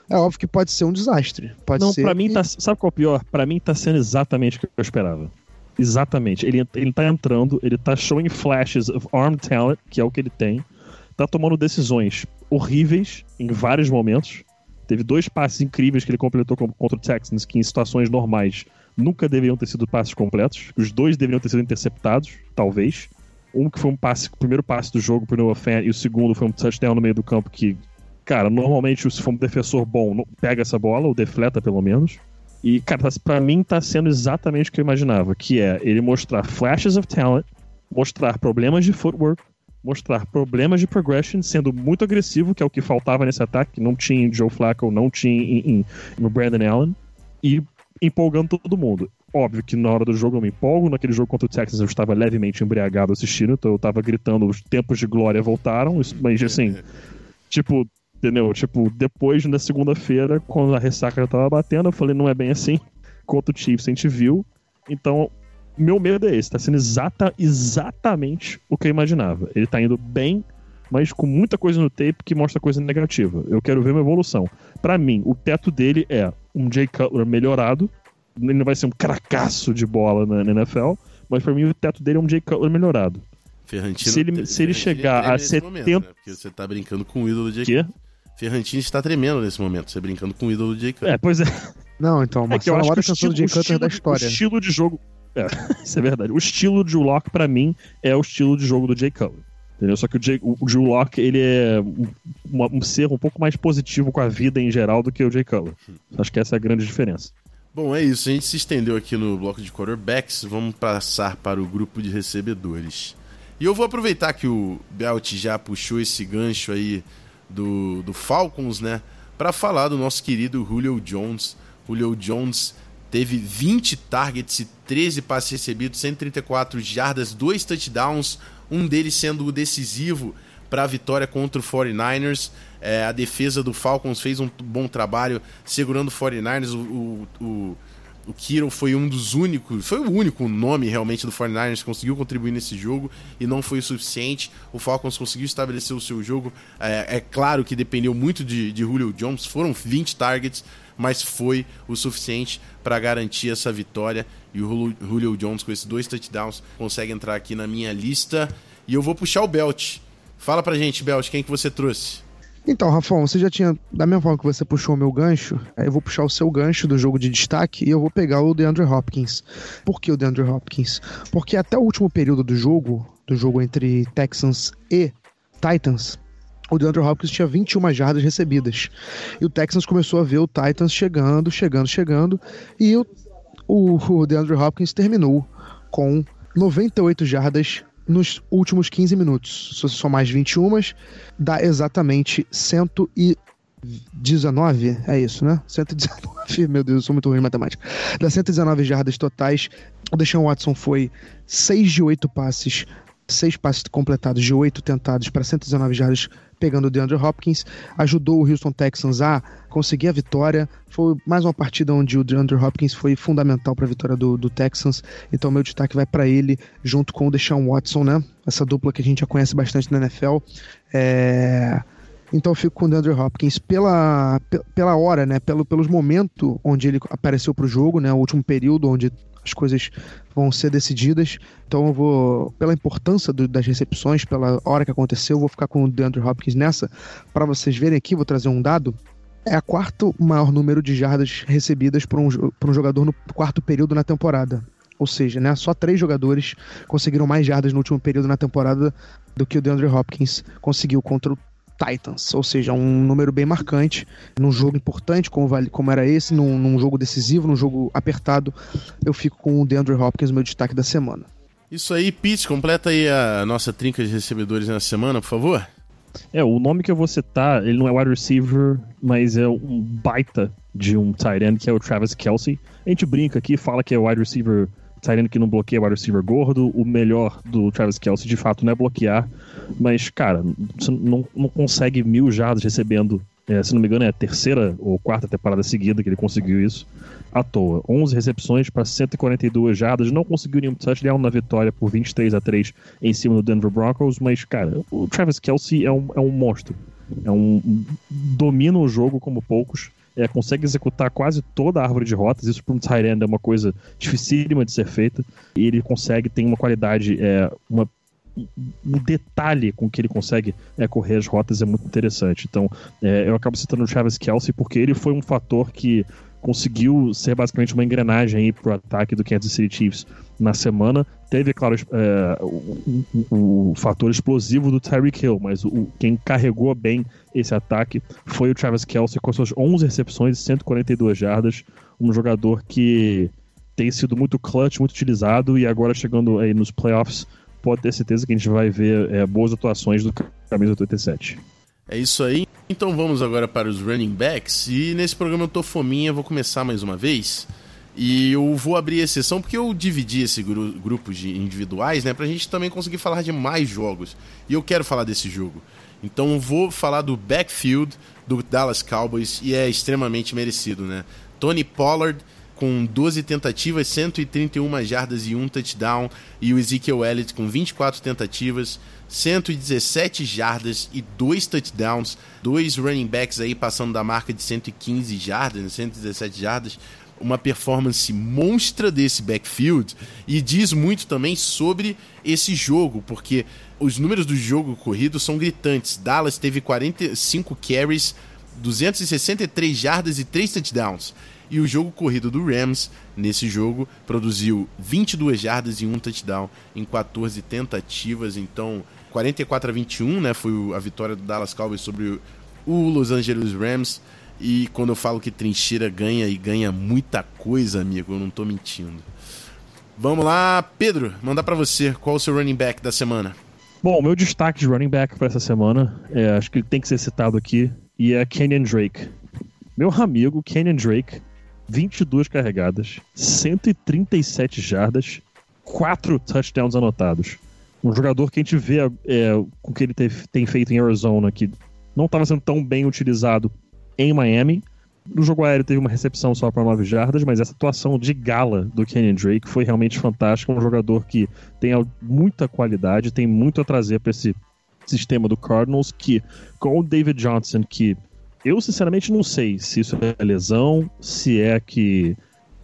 Speaker 3: É óbvio que pode ser um desastre. Pode
Speaker 2: Não,
Speaker 3: ser.
Speaker 2: pra mim
Speaker 3: que-
Speaker 2: tá. Sabe qual é o pior? Pra mim tá sendo exatamente o que eu esperava. Exatamente. Ele, ele tá entrando, ele tá showing flashes of arm talent, que é o que ele tem. Tá tomando decisões horríveis em vários momentos. Teve dois passes incríveis que ele completou com- contra o Texans, que em situações normais nunca deveriam ter sido passes completos. Os dois deveriam ter sido interceptados, talvez. Um que foi um passe, o primeiro passe do jogo pro Noah Fan, e o segundo foi um touchdown no meio do campo que, cara, normalmente se for um defensor bom, pega essa bola, ou defleta pelo menos. E, cara, tá- pra mim tá sendo exatamente o que eu imaginava, que é ele mostrar flashes of talent, mostrar problemas de footwork, mostrar problemas de progression, sendo muito agressivo, que é o que faltava nesse ataque, que não tinha em Joe Flacco, não tinha em, em- no Brandon Allen, e empolgando todo mundo. Óbvio que na hora do jogo eu me empolgo, naquele jogo contra o Texas eu estava levemente embriagado assistindo, então eu tava gritando, os tempos de glória voltaram, mas assim, tipo, entendeu? Tipo, depois na segunda-feira, quando a ressaca já tava batendo, eu falei, não é bem assim. Contra o Chiefs a gente viu. Então, meu medo é esse, tá sendo exata, exatamente o que eu imaginava. Ele tá indo bem mas com muita coisa no tape que mostra coisa negativa. Eu quero ver uma evolução. Para mim, o teto dele é um Jay Cutler melhorado. Ele não vai ser um cracaço de bola na, na NFL, mas para mim o teto dele é um Jay Cutler melhorado.
Speaker 1: Ferrantino,
Speaker 2: Se ele- se ele chegar a
Speaker 1: nesse
Speaker 2: 70
Speaker 1: momento, né? Porque você tá brincando com o ídolo do Jake.
Speaker 2: Que?
Speaker 1: Ferrantino está tremendo nesse momento, você brincando com o ídolo do Jake.
Speaker 2: É, pois é.
Speaker 3: Não, então,
Speaker 2: É que eu acho que o estilo,
Speaker 3: do Jay
Speaker 2: o
Speaker 3: Cutler
Speaker 2: estilo,
Speaker 3: da
Speaker 2: de-
Speaker 3: história.
Speaker 2: o estilo de jogo. É, isso é verdade. O estilo de Lock, pra mim, é o estilo de jogo do Jay Cutler. Entendeu? Só que o, Jay, o, Drew Lock, ele é um, um ser um pouco mais positivo com a vida em geral do que o Jay Cutler. Acho que essa é a grande diferença.
Speaker 1: Bom, é isso. A gente se estendeu aqui no bloco de quarterbacks. Vamos passar para o grupo de recebedores. E eu vou aproveitar que o Belt já puxou esse gancho aí do, do Falcons, né? Para falar do nosso querido Julio Jones. Julio Jones teve 20 targets e 13 passes recebidos, 134 jardas, 2 touchdowns, um deles sendo o decisivo para a vitória contra o 49ers. É, a defesa do Falcons fez um bom trabalho segurando o 49ers. O, o, o, o Kiro foi um dos únicos, foi o único nome realmente do 49ers que conseguiu contribuir nesse jogo e não foi o suficiente. O Falcons conseguiu estabelecer o seu jogo. É, é claro que dependeu muito de, de Julio Jones, foram 20 targets, mas foi o suficiente para garantir essa vitória. E o Julio- Jones, com esses dois touchdowns, consegue entrar aqui na minha lista. E eu vou puxar o Belt. Fala pra gente, Belt, quem que você trouxe?
Speaker 3: Então, Rafão, você já tinha. Da mesma forma que você puxou o meu gancho, aí eu vou puxar o seu gancho do jogo de destaque e eu vou pegar o DeAndre Hopkins. Por que o DeAndre Hopkins? Porque até o último período do jogo, do jogo entre Texans e Titans, o DeAndre Hopkins tinha 21 jardas recebidas. E o Texans começou a ver o Titans chegando, chegando, chegando. E o, o, o DeAndre Hopkins terminou com 98 jardas nos últimos 15 minutos. Se você somar as 21, dá exatamente 119, é isso, né? 119, meu Deus, eu sou muito ruim em matemática. Dá 119 jardas totais. O Deshaun Watson foi 6 de 8 passes, 6 passes completados de 8 tentados para 119 jardas, pegando o DeAndre Hopkins. Ajudou o Houston Texans a conseguir a vitória. Foi mais uma partida onde o DeAndre Hopkins foi fundamental para a vitória do, do Texans. Então, meu destaque vai para ele, junto com o Deshaun Watson, né? Essa dupla que a gente já conhece bastante na NFL. É... Então eu fico com o DeAndre Hopkins pela, pe- pela hora, né? Pelo, pelos momentos onde ele apareceu pro jogo, né? O último período onde as coisas vão ser decididas. Então eu vou, pela importância do- das recepções, pela hora que aconteceu, eu vou ficar com o DeAndre Hopkins nessa. Para vocês verem aqui, vou trazer um dado. É a quarto maior número de jardas recebidas por um, por um jogador no quarto período na temporada. Ou seja, né, só três jogadores conseguiram mais jardas no último período na temporada do que o DeAndre Hopkins conseguiu contra o Titans, ou seja, um número bem marcante num jogo importante como, vale- como era esse, num, num jogo decisivo, num jogo apertado. Eu fico com o DeAndre Hopkins, meu destaque da semana.
Speaker 1: Isso aí, Pete, completa aí a nossa trinca de recebedores na semana, por favor.
Speaker 2: É, o nome que eu vou citar, ele não é wide receiver, mas é um baita de um tight end, que é o Travis Kelsey. A gente brinca aqui, fala que é wide receiver, end que não bloqueia wide receiver gordo. O melhor do Travis Kelsey, de fato, não é bloquear. Mas, cara, você não, não consegue mil jardas recebendo, é, se não me engano, é a terceira ou quarta temporada seguida que ele conseguiu isso, à toa. 11 recepções para 142 jardas, não conseguiu nenhum touchdown na vitória por 23 a 3 em cima do Denver Broncos, mas, cara, o Travis Kelsey é um, é um monstro. É um, domina o jogo como poucos. É, consegue executar quase toda a árvore de rotas. Isso para um end é uma coisa dificílima de ser feita. E ele consegue, tem uma qualidade, é, uma, um detalhe com que ele consegue é, correr as rotas é muito interessante. Então, é, eu acabo citando o Travis Kelsey porque ele foi um fator que conseguiu ser basicamente uma engrenagem aí pro ataque do Kansas City Chiefs na semana. Teve, claro, é, o, o, o, fator explosivo do Tyreek Hill, mas o, quem carregou bem esse ataque foi o Travis Kelsey com suas 11 recepções e 142 jardas. Um jogador que tem sido muito clutch, muito utilizado e agora chegando aí nos playoffs, pode ter certeza que a gente vai ver é, boas atuações do camisa 87.
Speaker 1: É isso aí. Então vamos agora para os running backs. E nesse programa eu tô fominha, vou começar mais uma vez. E eu vou abrir exceção porque eu dividi esse gru grupo de individuais, né, pra gente também conseguir falar de mais jogos. E eu quero falar desse jogo. Então vou falar do backfield do Dallas Cowboys e é extremamente merecido, né? Tony Pollard com 12 tentativas, 131 jardas e um touchdown, e o Ezekiel Elliott com 24 tentativas, 117 jardas e dois touchdowns, dois running backs aí passando da marca de 115 jardas, 117 jardas, uma performance monstra desse backfield e diz muito também sobre esse jogo, porque os números do jogo corrido são gritantes. Dallas teve 45 carries, 263 jardas e 3 touchdowns. E o jogo corrido do Rams, nesse jogo, produziu 22 jardas e um touchdown em 14 tentativas. Então, 44 a 21, né, foi a vitória do Dallas Cowboys sobre o Los Angeles Rams. E quando eu falo que trincheira ganha e ganha muita coisa, amigo, eu não tô mentindo. Vamos lá, Pedro, mandar para você qual o seu running back da semana.
Speaker 2: Bom, meu destaque de running back para essa semana, é, acho que ele tem que ser citado aqui, e é Kenyon Drake. Meu amigo Kenyon Drake, 22 carregadas, 137 jardas, 4 touchdowns anotados. Um jogador que a gente vê é, o que ele teve, tem feito em Arizona, que não estava sendo tão bem utilizado em Miami. No jogo aéreo teve uma recepção só para 9 jardas, mas essa atuação de gala do Kenyon Drake foi realmente fantástica. Um jogador que tem muita qualidade, tem muito a trazer para esse sistema do Cardinals, que com o David Johnson, que eu sinceramente não sei se isso é lesão, se é que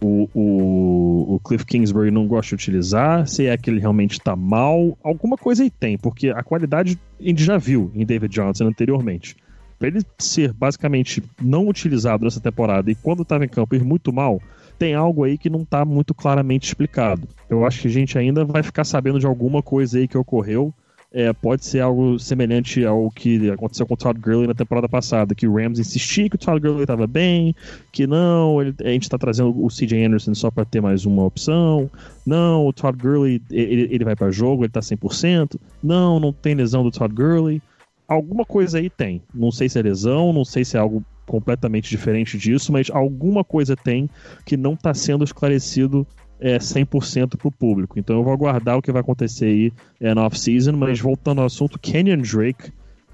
Speaker 2: o, o, o, Cliff Kingsbury não gosta de utilizar, se é que ele realmente está mal, alguma coisa aí tem, porque a qualidade a gente já viu em David Johnson anteriormente para ele ser basicamente não utilizado nessa temporada e quando estava em campo ir muito mal, tem algo aí que não está muito claramente explicado. Eu acho que a gente ainda vai ficar sabendo de alguma coisa aí que ocorreu. É, pode ser algo semelhante ao que aconteceu com o Todd Gurley na temporada passada, que o Rams insistia que o Todd Gurley estava bem, que não, ele, a gente está trazendo o CJ Anderson só para ter mais uma opção. Não, o Todd Gurley ele, ele vai para jogo, ele está 100%. Não, não tem lesão do Todd Gurley alguma coisa aí tem. Não sei se é lesão, não sei se é algo completamente diferente disso, mas alguma coisa tem que não está sendo esclarecido é, 100% para o público. Então eu vou aguardar o que vai acontecer aí é, na off-season, mas voltando ao assunto, Kenyon Drake,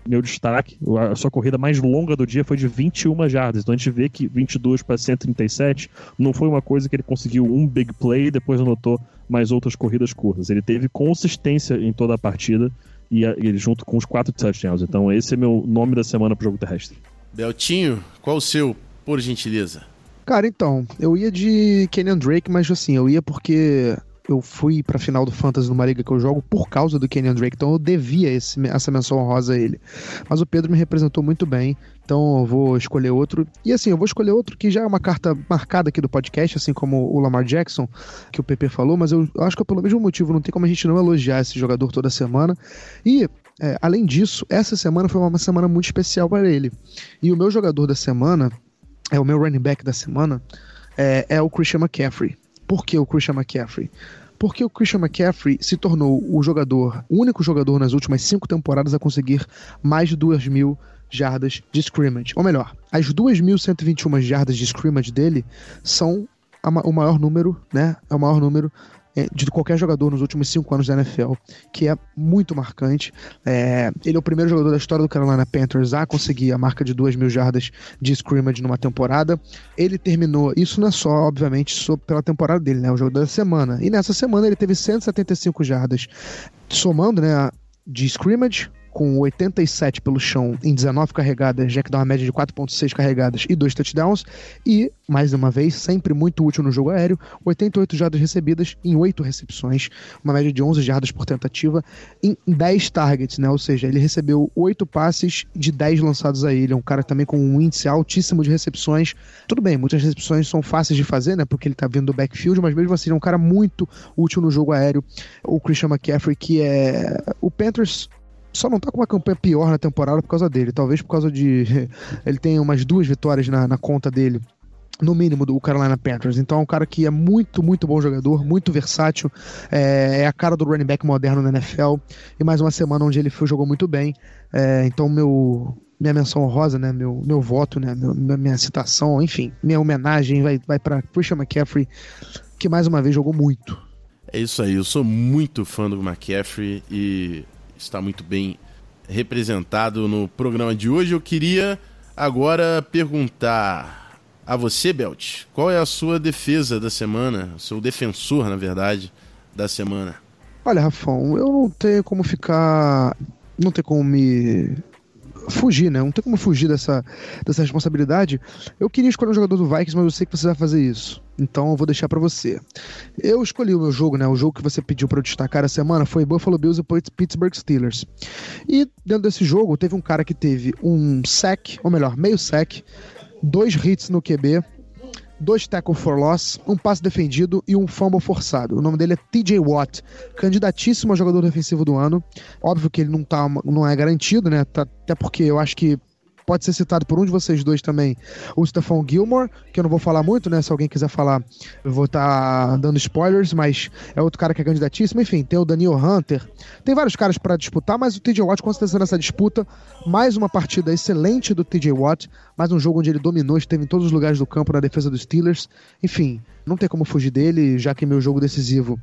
Speaker 2: meu destaque, a sua corrida mais longa do dia foi de 21 jardas. Então a gente vê que 22 para 137 não foi uma coisa que ele conseguiu um big play e depois anotou mais outras corridas curtas. Ele teve consistência em toda a partida e ele junto com os quatro touchdowns. Então esse é meu nome da semana pro jogo terrestre.
Speaker 1: Beltinho, qual o seu, por gentileza?
Speaker 3: Cara, então, eu ia de Kenyon Drake, mas assim, eu ia porque eu fui pra final do Fantasy numa liga que eu jogo por causa do Kenyon Drake, então eu devia esse, essa menção honrosa a ele. Mas o Pedro me representou muito bem, então eu vou escolher outro. E assim, eu vou escolher outro que já é uma carta marcada aqui do podcast, assim como o Lamar Jackson, que o PP falou, mas eu acho que pelo mesmo motivo, não tem como a gente não elogiar esse jogador toda semana. E é, além disso, essa semana foi uma semana muito especial para ele. E o meu jogador da semana, é o meu running back da semana, é, é o Christian McCaffrey. Por que o Christian McCaffrey? Porque o Christian McCaffrey se tornou o jogador, o único jogador nas últimas cinco temporadas a conseguir mais de 2 mil jardas de scrimmage. Ou melhor, as 2.121 jardas de scrimmage dele são o maior número, né? É o maior número de qualquer jogador nos últimos cinco anos da NFL, que é muito marcante. É, ele é o primeiro jogador da história do Carolina Panthers a conseguir a marca de duas mil jardas de scrimmage numa temporada. Ele terminou, isso não é só, obviamente, só pela temporada dele, né? O jogo da semana. E nessa semana ele teve 175 jardas, somando, né? De scrimmage, com 87 pelo chão em 19 carregadas, já que dá uma média de 4.6 carregadas e dois touchdowns, e, mais uma vez, sempre muito útil no jogo aéreo, 88 jardas recebidas em 8 recepções, uma média de 11 jardas por tentativa, em 10 targets, né? Ou seja, ele recebeu 8 passes de 10 lançados a ele, é um cara também com um índice altíssimo de recepções. Tudo bem, muitas recepções são fáceis de fazer, né? Porque ele tá vindo do backfield, mas mesmo assim, é um cara muito útil no jogo aéreo, o Christian McCaffrey, que é... O Panthers só não tá com uma campanha pior na temporada por causa dele. Talvez por causa de. Ele tem umas duas vitórias na, na conta dele no mínimo, do Carolina Panthers. Então é um cara que é muito, muito bom jogador, muito versátil, é, é, a cara do running back moderno na NFL. E mais uma semana onde ele foi, jogou muito bem. É, então, meu, minha menção honrosa, né, meu, meu voto, né, meu, minha citação, enfim, minha homenagem vai, vai para Christian McCaffrey, que mais uma vez jogou muito.
Speaker 1: É isso aí, eu sou muito fã do McCaffrey e está muito bem representado no programa de hoje. Eu queria agora perguntar a você, Belt. Qual é a sua defesa da semana? O seu defensor, na verdade, da semana?
Speaker 3: Olha, Rafão, eu não tenho como ficar. Não tem como me fugir, né? Não tem como fugir dessa, dessa responsabilidade. Eu queria escolher um jogador do Vikings, mas eu sei que você vai fazer isso. Então eu vou deixar para você. Eu escolhi o meu jogo, né? O jogo que você pediu para eu destacar a semana foi Buffalo Bills e Pittsburgh Steelers. E dentro desse jogo teve um cara que teve um sack, ou melhor, meio sack, dois hits no QB, dois tackle for loss, um passe defendido e um fumble forçado. O nome dele é TJ Watt, candidatíssimo a jogador defensivo do ano. Óbvio que ele não, tá, não é garantido, né? Tá, até porque eu acho que pode ser citado por um de vocês dois também, o Stephon Gilmore, que eu não vou falar muito, né? Se alguém quiser falar, eu vou estar tá dando spoilers, mas é outro cara que é candidatíssimo. Enfim, tem o Daniel Hunter. Tem vários caras para disputar, mas o TJ Watt com certeza nessa disputa. Mais uma partida excelente do TJ Watt, mais um jogo onde ele dominou, esteve em todos os lugares do campo na defesa dos Steelers. Enfim, não tem como fugir dele, já que meu jogo decisivo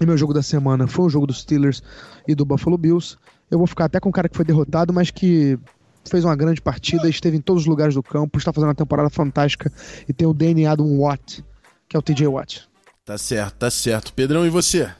Speaker 3: e meu jogo da semana foi o jogo dos Steelers e do Buffalo Bills. Eu vou ficar até com um cara que foi derrotado, mas que fez uma grande partida, esteve em todos os lugares do campo, está fazendo uma temporada fantástica e tem o DNA do Watt, que é o TJ Watt.
Speaker 1: Tá certo, tá certo. Pedrão, e você?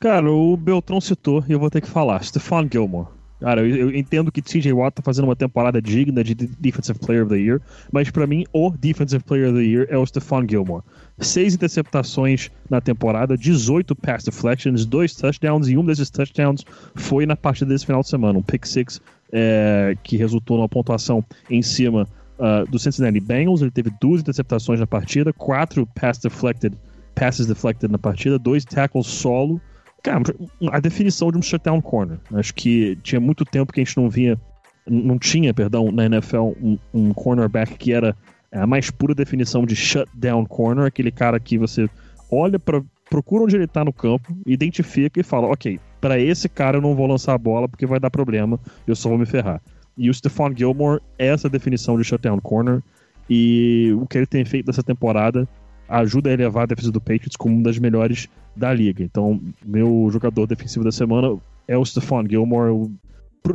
Speaker 2: Cara, o Beltrão citou e eu vou ter que falar. Stephon Gilmore. Cara, eu, eu entendo que TJ Watt tá fazendo uma temporada digna de Defensive Player of the Year, mas para mim o Defensive Player of the Year é o Stephon Gilmore. Seis interceptações na temporada, 18 pass deflections, dois touchdowns e um desses touchdowns foi na partida desse final de semana, um pick six é, que resultou numa pontuação em cima uh, do Cincinnati Bengals. Ele teve duas interceptações na partida, quatro pass deflected, passes deflected na partida, dois tackles solo. Cara, a definição de um shutdown corner. Acho que tinha muito tempo que a gente não via, não tinha, perdão, na NFL um, um cornerback que era a mais pura definição de shutdown corner, aquele cara que você olha para procura onde ele tá no campo, identifica e fala, ok, para esse cara eu não vou lançar a bola porque vai dar problema, eu só vou me ferrar. E o Stephon Gilmore é essa definição de shutdown corner, e o que ele tem feito nessa temporada ajuda a elevar a defesa do Patriots como uma das melhores da liga. Então, meu jogador defensivo da semana é o Stephon Gilmore. Eu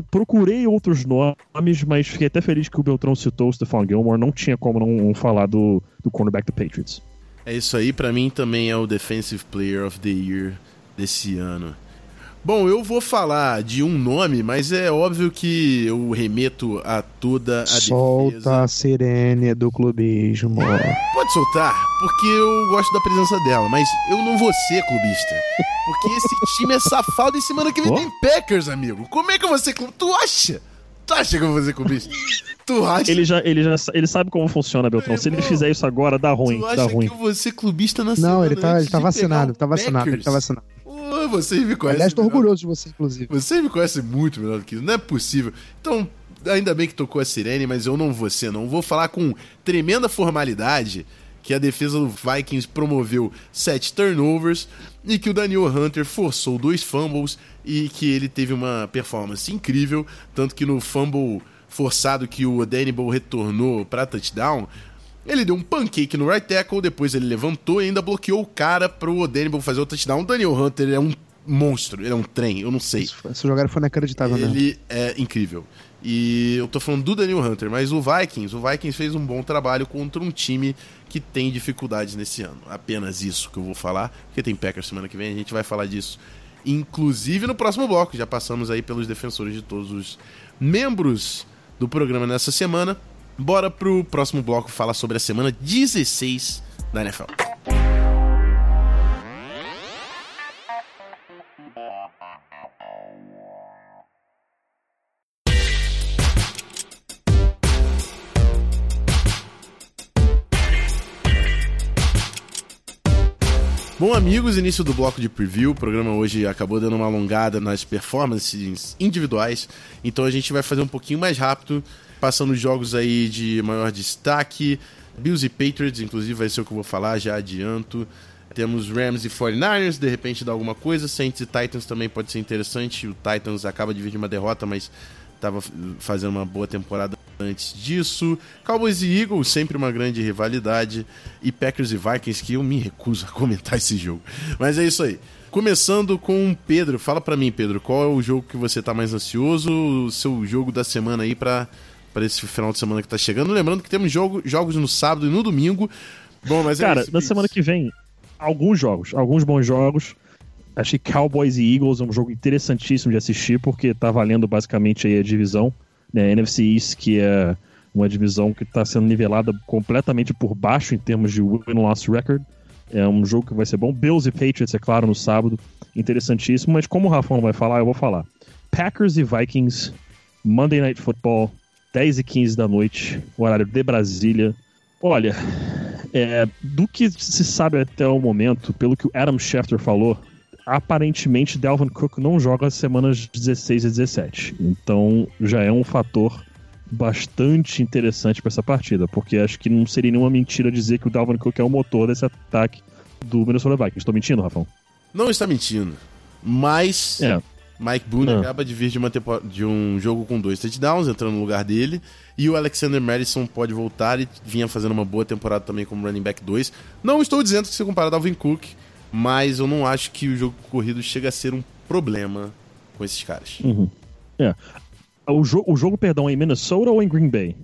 Speaker 2: procurei outros nomes, mas fiquei até feliz que o Beltrão citou o Stephon Gilmore. Não tinha como não falar do, do cornerback do Patriots.
Speaker 1: É isso aí, para mim também é o Defensive Player of the Year desse ano. Bom, eu vou falar de um nome, mas é óbvio que eu remeto a toda a
Speaker 3: Solta
Speaker 1: defesa.
Speaker 3: a sirene do clubismo.
Speaker 1: Pode soltar, porque eu gosto da presença dela, mas eu não vou ser clubista. Porque esse time é safado e semana que vem oh? tem Packers, amigo. Como é que eu vou ser clubista? Tu acha? Tu acha que eu vou fazer clubista? Tu acha?
Speaker 2: Ele já, ele já ele sabe como funciona, Beltrão. Se ele fizer isso agora, dá ruim. Tu acha dá ruim.
Speaker 1: que eu vou ser clubista na
Speaker 3: Não, ele tá, ele tá vacinado, tá vacinado, ele tá vacinado.
Speaker 1: Oh, você me conhece.
Speaker 3: Aliás, tô orgulhoso de você, inclusive.
Speaker 1: Você me conhece muito melhor do que isso. Não é possível. Então, ainda bem que tocou a sirene, mas eu não vou ser, não. Vou falar com tremenda formalidade que a defesa do Vikings promoveu sete turnovers e que o Daniel Hunter forçou dois fumbles e que ele teve uma performance incrível, tanto que no fumble forçado que o Daniel retornou para touchdown, ele deu um pancake no right tackle, depois ele levantou e ainda bloqueou o cara pro Odenibal fazer o touchdown. O Daniel Hunter é um monstro, ele é um trem, eu não sei.
Speaker 3: Esse jogada foi inacreditável,
Speaker 1: né? Ele é incrível. E eu tô falando do Daniel Hunter, mas o Vikings, o Vikings fez um bom trabalho contra um time que tem dificuldades nesse ano. Apenas isso que eu vou falar, porque tem Packers semana que vem, a gente vai falar disso. Inclusive no próximo bloco, já passamos aí pelos defensores de todos os membros do programa nessa semana. Bora pro próximo bloco falar sobre a semana 16 da NFL. Bom, amigos, início do bloco de preview. O programa hoje acabou dando uma alongada nas performances individuais, então a gente vai fazer um pouquinho mais rápido, passando os jogos aí de maior destaque. Bills e Patriots, inclusive, vai ser o que eu vou falar, já adianto. Temos Rams e 49ers, de repente dá alguma coisa. Saints e Titans também pode ser interessante. O Titans acaba de vir de uma derrota, mas estava fazendo uma boa temporada antes disso. Cowboys e Eagles, sempre uma grande rivalidade. E Packers e Vikings, que eu me recuso a comentar esse jogo. Mas é isso aí. Começando com o Pedro. Fala para mim, Pedro, qual é o jogo que você tá mais ansioso? O seu jogo da semana aí para para esse final de semana que tá chegando. Lembrando que temos jogo, jogos no sábado e no domingo. Bom, mas é
Speaker 2: Cara,
Speaker 1: isso,
Speaker 2: na
Speaker 1: Pix.
Speaker 2: semana que vem, alguns jogos, alguns bons jogos. Achei Cowboys e Eagles é um jogo interessantíssimo de assistir, porque tá valendo basicamente aí a divisão, né? NFC East, que é uma divisão que está sendo nivelada completamente por baixo em termos de win-loss record. É um jogo que vai ser bom. Bills e Patriots, é claro, no sábado. Interessantíssimo, mas como o Rafa não vai falar, eu vou falar. Packers e Vikings, Monday Night Football, 10 e 15 da noite, horário de Brasília. Olha, é, do que se sabe até o momento, pelo que o Adam Schefter falou, aparentemente Dalvin Cook não joga as semanas 16 e 17. Então já é um fator bastante interessante para essa partida, porque acho que não seria nenhuma mentira dizer que o Dalvin Cook é o motor desse ataque do Minnesota Vikings. Estou mentindo, Rafão?
Speaker 1: Não está mentindo. Mas
Speaker 2: É.
Speaker 1: Mike Boone
Speaker 2: Ah.
Speaker 1: acaba de vir de, uma de um jogo com dois touchdowns, entrando no lugar dele. E o Alexander Madison pode voltar e vinha fazendo uma boa temporada também como running back 2. Não estou dizendo que se comparar ao Alvin Cook, mas eu não acho que o jogo corrido chega a ser um problema com esses caras.
Speaker 2: Uhum. É. O, jo o jogo, perdão, é em Minnesota ou em Green Bay?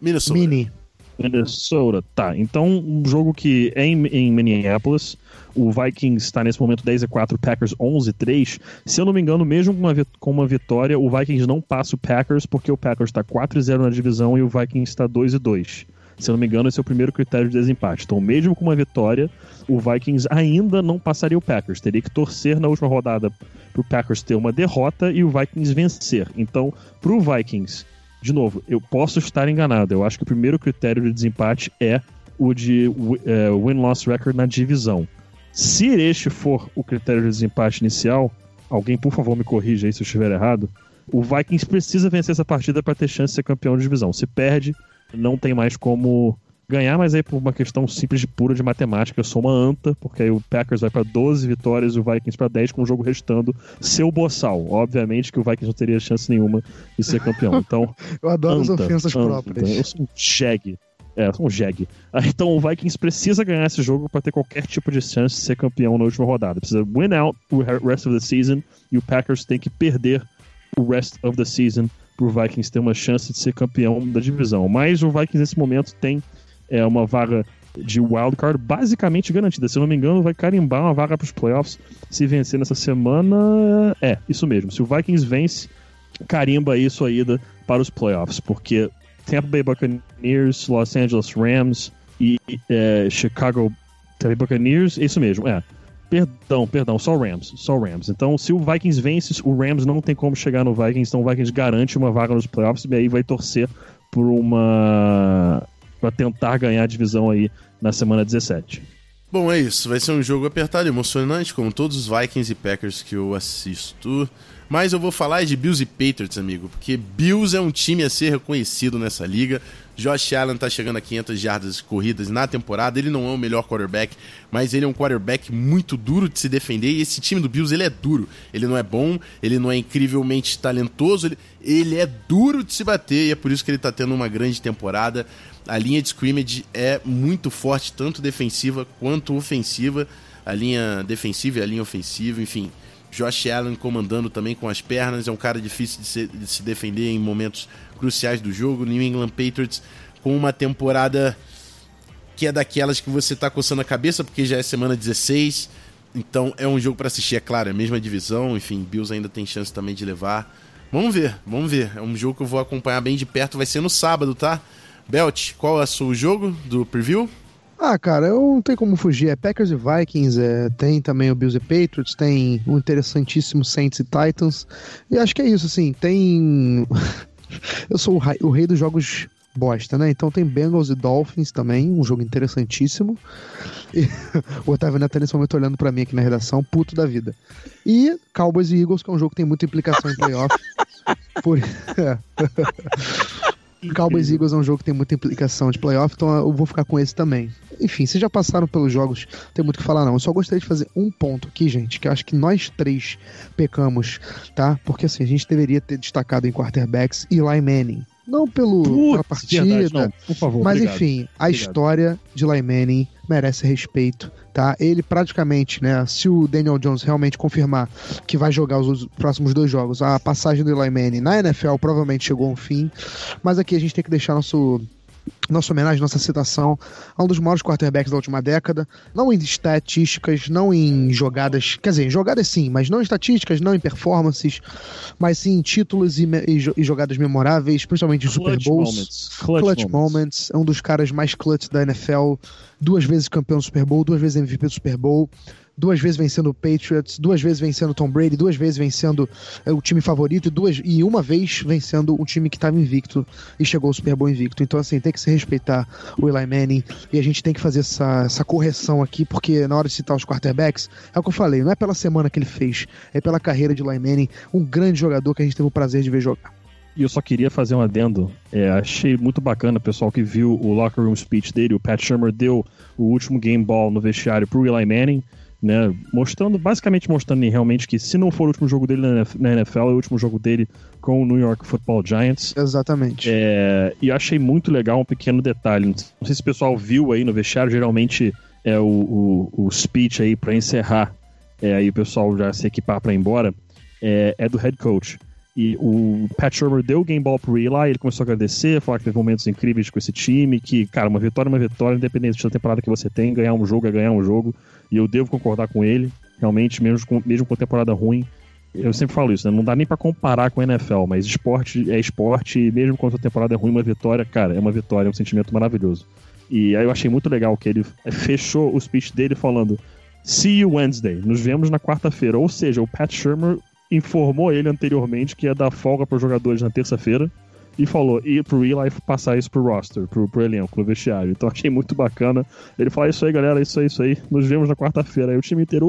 Speaker 1: Minnesota.
Speaker 3: Mini.
Speaker 2: Minnesota, tá. Então, um jogo que é em, em Minneapolis. O Vikings está nesse momento 10 a 4, Packers 11 a 3. Se eu não me engano, mesmo com uma, com uma vitória, o Vikings não passa o Packers, porque o Packers está 4 a 0 na divisão e o Vikings está 2 a 2. Se eu não me engano, esse é o primeiro critério de desempate. Então, mesmo com uma vitória, o Vikings ainda não passaria o Packers. Teria que torcer na última rodada para o Packers ter uma derrota e o Vikings vencer. Então, para o Vikings de novo, eu posso estar enganado. Eu acho que o primeiro critério de desempate é o de é, win-loss record na divisão. Se este for o critério de desempate inicial, alguém por favor me corrija aí se eu estiver errado. O Vikings precisa vencer essa partida para ter chance de ser campeão de divisão. Se perde, não tem mais como ganhar, mas aí por uma questão simples de pura de matemática, eu sou uma anta, porque aí o Packers vai para 12 vitórias e o Vikings para 10 com o jogo restando seu boçal. Obviamente que o Vikings não teria chance nenhuma de ser campeão. Então,
Speaker 3: Eu adoro as
Speaker 2: anta,
Speaker 3: ofensas
Speaker 2: anta.
Speaker 3: próprias.
Speaker 2: Eu sou um jag. É, um jag. Ah, Então o Vikings precisa ganhar esse jogo para ter qualquer tipo de chance de ser campeão na última rodada. Precisa win out o rest of the season e o Packers tem que perder o rest of the season pro Vikings ter uma chance de ser campeão da divisão. Mas o Vikings nesse momento tem é, uma vaga de wildcard basicamente garantida. Se eu não me engano, vai carimbar uma vaga para os playoffs se vencer nessa semana. É, isso mesmo. Se o Vikings vence, carimba aí sua ida para os playoffs, porque Tampa Bay Buccaneers, Los Angeles Rams e é, Chicago Tampa Buccaneers, isso mesmo, é. Perdão, perdão, só Rams, só Rams. Então, se o Vikings vence, o Rams não tem como chegar no Vikings, então o Vikings garante uma vaga nos playoffs e aí vai torcer por uma para tentar ganhar a divisão aí na semana 17.
Speaker 1: Bom, é isso. Vai ser um jogo apertado e emocionante, como todos os Vikings e Packers que eu assisto. Mas eu vou falar de Bills e Patriots, amigo, porque Bills é um time a ser reconhecido nessa liga. Josh Allen tá chegando a 500 jardas corridas na temporada. Ele não é o melhor quarterback, mas ele é um quarterback muito duro de se defender. E esse time do Bills, ele é duro. Ele não é bom, ele não é incrivelmente talentoso, ele, ele é duro de se bater e é por isso que ele tá tendo uma grande temporada. A linha de scrimmage é muito forte, tanto defensiva quanto ofensiva. A linha defensiva e a linha ofensiva, enfim. Josh Allen comandando também com as pernas, é um cara difícil de se, de se defender em momentos cruciais do jogo. New England Patriots com uma temporada que é daquelas que você tá coçando a cabeça porque já é semana 16. Então é um jogo para assistir, é claro, é a mesma divisão, enfim, Bills ainda tem chance também de levar. Vamos ver, vamos ver. É um jogo que eu vou acompanhar bem de perto, vai ser no sábado, tá? Belt, qual é o seu jogo do preview?
Speaker 3: Ah, cara, eu não tenho como fugir. É Packers e Vikings, é, tem também o Bills e Patriots, tem um interessantíssimo Saints e Titans. E acho que é isso, assim, tem. eu sou o, rai- o rei dos jogos bosta, né? Então tem Bengals e Dolphins também, um jogo interessantíssimo. E o Otávio Neto nesse momento olhando pra mim aqui na redação, puto da vida. E Cowboys e Eagles, que é um jogo que tem muita implicação em playoff. Por... Cowboys Eagles é um jogo que tem muita implicação de playoff, então eu vou ficar com esse também. Enfim, vocês já passaram pelos jogos, não tem muito o que falar não. Eu só gostaria de fazer um ponto aqui, gente, que eu acho que nós três pecamos, tá? Porque assim, a gente deveria ter destacado em quarterbacks Eli Manning. Não pelo, pela
Speaker 2: Putz, verdade,
Speaker 3: partida,
Speaker 2: não, por favor.
Speaker 3: mas
Speaker 2: obrigado.
Speaker 3: enfim, a
Speaker 2: Obrigado.
Speaker 3: história de Eli Manning merece respeito, tá? Ele praticamente, né, se o Daniel Jones realmente confirmar que vai jogar os próximos dois jogos, a passagem do Eli Manning na NFL provavelmente chegou a um fim, mas aqui a gente tem que deixar nosso nossa homenagem, nossa citação a um dos maiores quarterbacks da última década, não em estatísticas, não em jogadas, quer dizer, em jogadas sim, mas não em estatísticas, não em performances, mas sim em títulos e, e e jogadas memoráveis, principalmente em Super Bowls.
Speaker 2: moments.
Speaker 3: Clutch,
Speaker 2: Clutch,
Speaker 3: moments. é um dos caras mais clutch da NFL, duas vezes campeão do Super Bowl, duas vezes MVP do Super Bowl, duas vezes vencendo o Patriots, duas vezes vencendo o Tom Brady, duas vezes vencendo é, o time favorito e, duas, e uma vez vencendo um time que estava invicto e chegou ao Super Bowl invicto. Então, assim, tem que se respeitar o Eli Manning e a gente tem que fazer essa, essa correção aqui, porque na hora de citar os quarterbacks, é o que eu falei, não é pela semana que ele fez, é pela carreira de Eli Manning, um grande jogador que a gente teve o prazer de ver jogar.
Speaker 2: E eu só queria fazer um adendo. É, achei muito bacana, pessoal, que viu o locker room speech dele. O Pat Shermer deu o último game ball no vestiário pro Eli Manning, né? Mostrando, basicamente mostrando realmente que se não for o último jogo dele na NF- na NFL, é o último jogo dele com o New York Football Giants.
Speaker 3: Exatamente.
Speaker 2: É, e eu achei muito legal um pequeno detalhe. Não sei se o pessoal viu aí no vestiário, geralmente é o, o, o speech aí para encerrar, é, aí o pessoal já se equipar para ir embora, é, é do head coach. E o Pat Shermer deu o game ball pro Eli, ele começou a agradecer, falar que teve momentos incríveis com esse time, que, cara, uma vitória é uma vitória, independente da temporada que você tem, ganhar um jogo é ganhar um jogo, e eu devo concordar com ele, realmente, mesmo com, mesmo com temporada ruim, eu sempre falo isso, né? Não dá nem pra comparar com a NFL, mas esporte é esporte, e mesmo quando a temporada é ruim, uma vitória, cara, é uma vitória, é um sentimento maravilhoso. E aí eu achei muito legal que ele fechou o speech dele falando: See you Wednesday, nos vemos na quarta-feira. Ou seja, o Pat Shermer informou ele anteriormente que ia dar folga para os jogadores na terça-feira e falou e pro Eli passar isso pro roster, pro, pro elenco, no vestiário. Então achei muito bacana. Ele falou: "É isso aí, galera, isso aí, isso aí. Nos vemos na quarta-feira. Aí o time inteiro.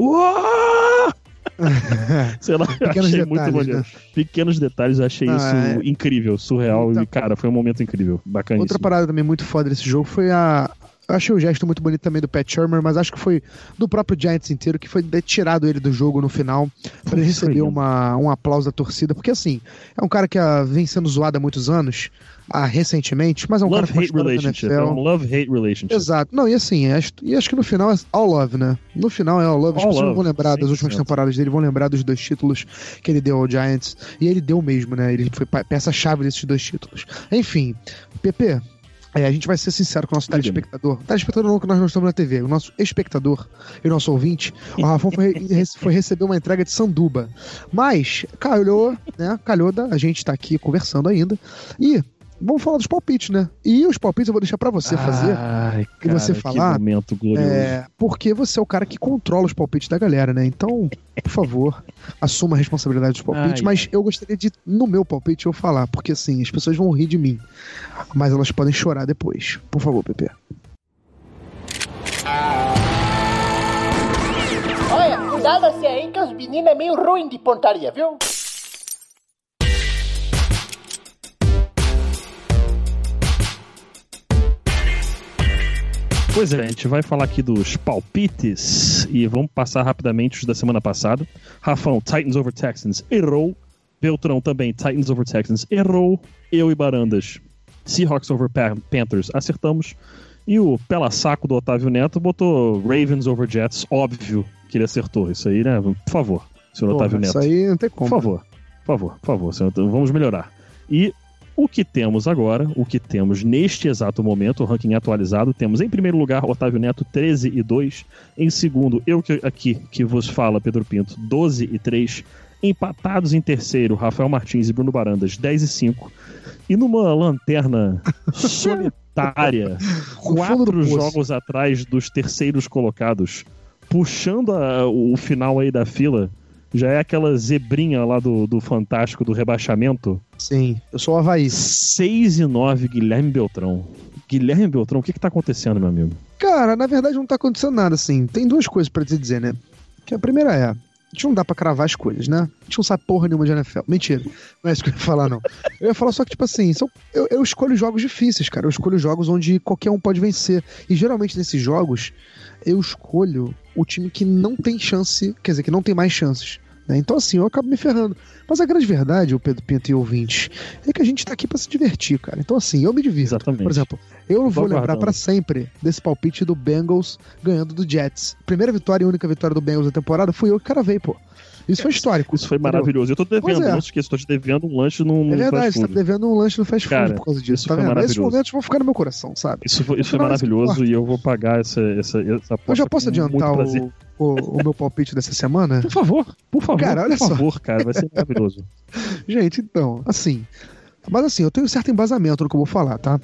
Speaker 2: Sei lá, eu
Speaker 3: Pequenos
Speaker 2: achei muito
Speaker 3: detalhes,
Speaker 2: maneiro.
Speaker 3: né?
Speaker 2: Pequenos detalhes, achei
Speaker 3: Ah,
Speaker 2: isso
Speaker 3: é.
Speaker 2: incrível, surreal.
Speaker 3: Muita
Speaker 2: E, cara, foi um momento incrível. Bacana
Speaker 3: Outra parada também muito foda desse jogo foi a. Achei o gesto muito bonito também do Pat Shermer, mas acho que foi do próprio Giants inteiro que foi tirado ele do jogo no final pra ele
Speaker 2: Isso aí.
Speaker 3: receber uma, um aplauso da torcida, porque assim, é um cara que ah, vem sendo zoado há muitos anos, ah, recentemente, mas é um cara que
Speaker 2: Love-hate
Speaker 3: mostrou na
Speaker 2: relationship. É um love-hate relationship.
Speaker 3: Exato. Não, e assim, acho, e acho que no final é all love, né? No final é all love. As
Speaker 2: All
Speaker 3: pessoas
Speaker 2: love,
Speaker 3: vão lembrar das últimas
Speaker 2: 100%.
Speaker 3: temporadas dele, vão lembrar dos dois títulos que ele deu ao Giants. E ele deu mesmo, né? Ele foi peça-chave desses dois títulos. Enfim, PP. É, a gente vai ser sincero com o nosso telespectador. Telespectador não, que nós não estamos na TV. O nosso espectador e o nosso ouvinte. O Rafão foi, foi receber uma entrega de sanduba. Mas, calhou, né? Calhou da a gente estar aqui conversando ainda. E vamos falar dos palpites, né? E os palpites eu vou deixar pra você fazer.
Speaker 2: Ai,
Speaker 3: E você
Speaker 2: cara,
Speaker 3: falar,
Speaker 2: Que momento glorioso.
Speaker 3: É, porque você é o cara que controla os palpites da galera, né? Então, por favor, assuma a responsabilidade dos palpites.
Speaker 2: Ai,
Speaker 3: mas eu gostaria de, no meu palpite, eu falar, porque assim, as pessoas vão rir de mim, mas elas podem chorar depois. Por favor, Pepe.
Speaker 5: Olha, cuidado-se aí que os meninos é meio ruim de pontaria, viu?
Speaker 2: Pois é, a gente vai falar aqui dos palpites e vamos passar rapidamente os da semana passada. Rafão, Titans over Texans, errou. Beltrão também, Titans over Texans, errou. Eu e Barandas, Seahawks over Pa- Panthers, acertamos. E o pela saco do Otávio Neto botou Ravens over Jets, óbvio que ele acertou. Isso aí, né? Por favor, senhor
Speaker 3: Porra,
Speaker 2: Otávio Neto.
Speaker 3: isso aí não tem
Speaker 2: Por
Speaker 3: como.
Speaker 2: favor, por favor, por favor, senhor, vamos melhorar. E o que temos agora, o que temos neste exato momento, o ranking atualizado, temos em primeiro lugar Otávio Neto 13 e 2, em segundo eu que, aqui que vos fala Pedro Pinto 12 e 3, empatados em terceiro Rafael Martins e Bruno Barandas 10 e 5, e numa lanterna solitária, quatro jogos atrás dos terceiros colocados, puxando a- o final aí da fila, já é aquela zebrinha lá do, do Fantástico do rebaixamento.
Speaker 3: Sim, eu sou o Havaí.
Speaker 2: 6 e 9, Guilherme Beltrão. Guilherme Beltrão, o que que tá acontecendo, meu amigo?
Speaker 3: Cara, na verdade não tá acontecendo nada assim. Tem duas coisas pra te dizer, né? Que a primeira é. A gente não dá pra cravar as coisas, né? A gente não sabe porra nenhuma de NFL. Mentira. Não é isso que eu ia falar, não. Eu ia falar só que, tipo assim, são- eu, eu escolho jogos difíceis, cara. Eu escolho jogos onde qualquer um pode vencer. E geralmente nesses jogos, eu escolho o time que não tem chance, quer dizer, que não tem mais chances Né? Então, assim, eu acabo me ferrando. Mas a grande verdade, o Pedro Pinto e ouvintes, é que a gente tá aqui para se divertir, cara. Então, assim, eu me divirto.
Speaker 2: Exatamente.
Speaker 3: Por exemplo, eu
Speaker 2: Tô
Speaker 3: vou lembrar para sempre desse palpite do Bengals ganhando do Jets. Primeira vitória e única vitória do Bengals da temporada fui eu que caravei, pô. Isso foi histórico.
Speaker 2: Isso foi
Speaker 3: entendeu?
Speaker 2: maravilhoso. Eu tô devendo,
Speaker 3: é.
Speaker 2: não se esqueça, tô te devendo um lanche num, num
Speaker 3: É verdade, você tá devendo um lanche no fast food
Speaker 2: Cara,
Speaker 3: por causa disso,
Speaker 2: isso
Speaker 3: tá
Speaker 2: foi
Speaker 3: vendo? Esses
Speaker 2: maravilhoso.
Speaker 3: momentos vão ficar no meu coração, sabe?
Speaker 2: Isso foi, isso foi maravilhoso e eu vou pagar essa, essa, essa
Speaker 3: Eu já posso adiantar o, o, o meu palpite dessa semana?
Speaker 2: Por favor, por favor,
Speaker 3: Cara, olha
Speaker 2: por
Speaker 3: só.
Speaker 2: favor, cara, vai ser maravilhoso.
Speaker 3: Gente, então, assim. Mas assim, eu tenho um certo embasamento no que eu vou falar, tá?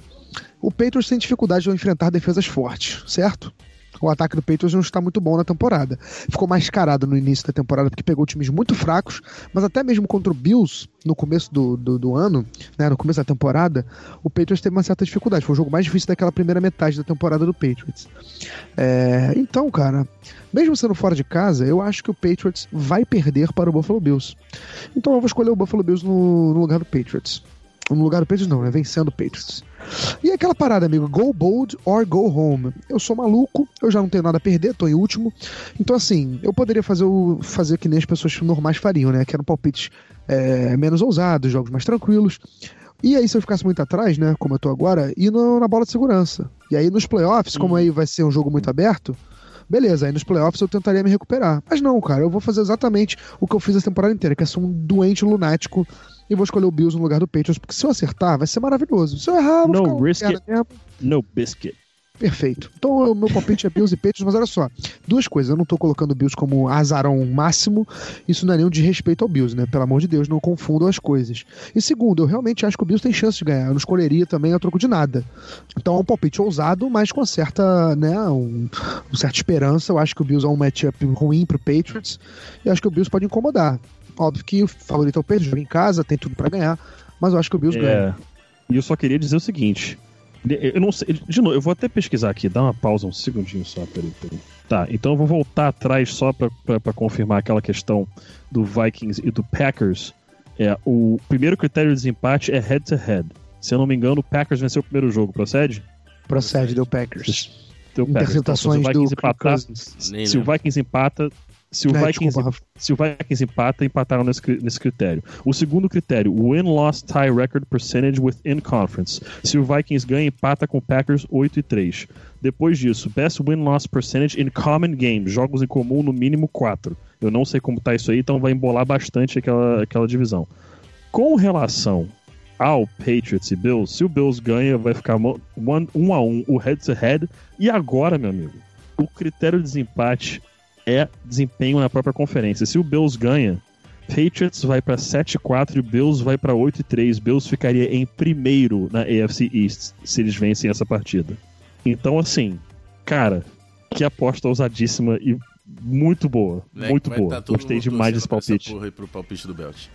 Speaker 3: O Patriots tem dificuldade de enfrentar defesas fortes, certo? O ataque do Patriots não está muito bom na temporada. Ficou mascarado no início da temporada porque pegou times muito fracos, mas até mesmo contra o Bills no começo do, do, do ano, né, no começo da temporada, o Patriots teve uma certa dificuldade. Foi o jogo mais difícil daquela primeira metade da temporada do Patriots. É, então, cara, mesmo sendo fora de casa, eu acho que o Patriots vai perder para o Buffalo Bills. Então eu vou escolher o Buffalo Bills no, no lugar do Patriots. No lugar do Patriots não, né? Vencendo o Patriots. E aquela parada, amigo, go bold or go home. Eu sou maluco, eu já não tenho nada a perder, tô em último. Então, assim, eu poderia fazer o fazer que nem as pessoas normais fariam, né? Que eram palpites é, menos ousados, jogos mais tranquilos. E aí, se eu ficasse muito atrás, né, como eu tô agora, no- na bola de segurança. E aí, nos playoffs, como aí vai ser um jogo muito aberto, beleza, aí nos playoffs eu tentaria me recuperar. Mas não, cara, eu vou fazer exatamente o que eu fiz a temporada inteira, que é ser um doente lunático e vou escolher o Bills no lugar do Patriots, porque se eu acertar, vai ser maravilhoso. Se eu errar, eu vou
Speaker 2: No
Speaker 3: ficar uma
Speaker 2: risk
Speaker 3: merda mesmo.
Speaker 2: No biscuit.
Speaker 3: Perfeito. Então o meu palpite é Bills e Patriots, mas olha só, duas coisas. Eu não tô colocando o Bills como azarão máximo, isso não é nenhum desrespeito ao Bills, né? Pelo amor de Deus, não confundam as coisas. E segundo, eu realmente acho que o Bills tem chance de ganhar. Eu não escolheria também a troco de nada. Então é um palpite ousado, mas com certa, né, um, certa esperança. Eu acho que o Bills é um matchup ruim pro Patriots e acho que o Bills pode incomodar. Óbvio que o favorito é o Patriots, joga em casa, tem tudo pra ganhar, mas eu acho que o Bills ganha.
Speaker 2: É. E eu só queria dizer o seguinte. Eu não sei. De novo, eu vou até pesquisar aqui, dá uma pausa um segundinho só, peraí, peraí. Tá, então eu vou voltar atrás só pra confirmar aquela questão do Vikings e do Packers. É, o primeiro critério de desempate é head-to-head. Se eu não me engano, o Packers venceu o primeiro jogo, procede?
Speaker 3: Procede, deu Packers.
Speaker 2: Deu Packers. Então, se o
Speaker 3: Interceptações do.
Speaker 1: Nem
Speaker 2: se o. Vikings empata, se o
Speaker 3: É,
Speaker 2: Vikings
Speaker 3: desculpa,
Speaker 2: se o Vikings empata, empataram nesse, nesse critério. O segundo critério, win-loss tie record percentage within conference. Se o Vikings ganha, empata com o Packers 8 e 3. Depois disso, best win-loss percentage in common games, jogos em comum no mínimo 4. Eu não sei como tá isso aí, então vai embolar bastante aquela, aquela divisão. Com relação ao Patriots e Bills, se o Bills ganha, vai ficar um a um o head-to-head. E agora, meu amigo, o critério de desempate é desempenho na própria conferência. Se o Bills ganha, Patriots vai para 7-4 e o Bills vai para 8-3. Bills ficaria em primeiro na AFC East se eles vencem essa partida. Então, assim, cara, que aposta ousadíssima e muito boa.
Speaker 1: Moleque,
Speaker 2: muito boa.
Speaker 1: tá
Speaker 2: Gostei demais desse palpite.
Speaker 1: Porra aí pro palpite do Belt.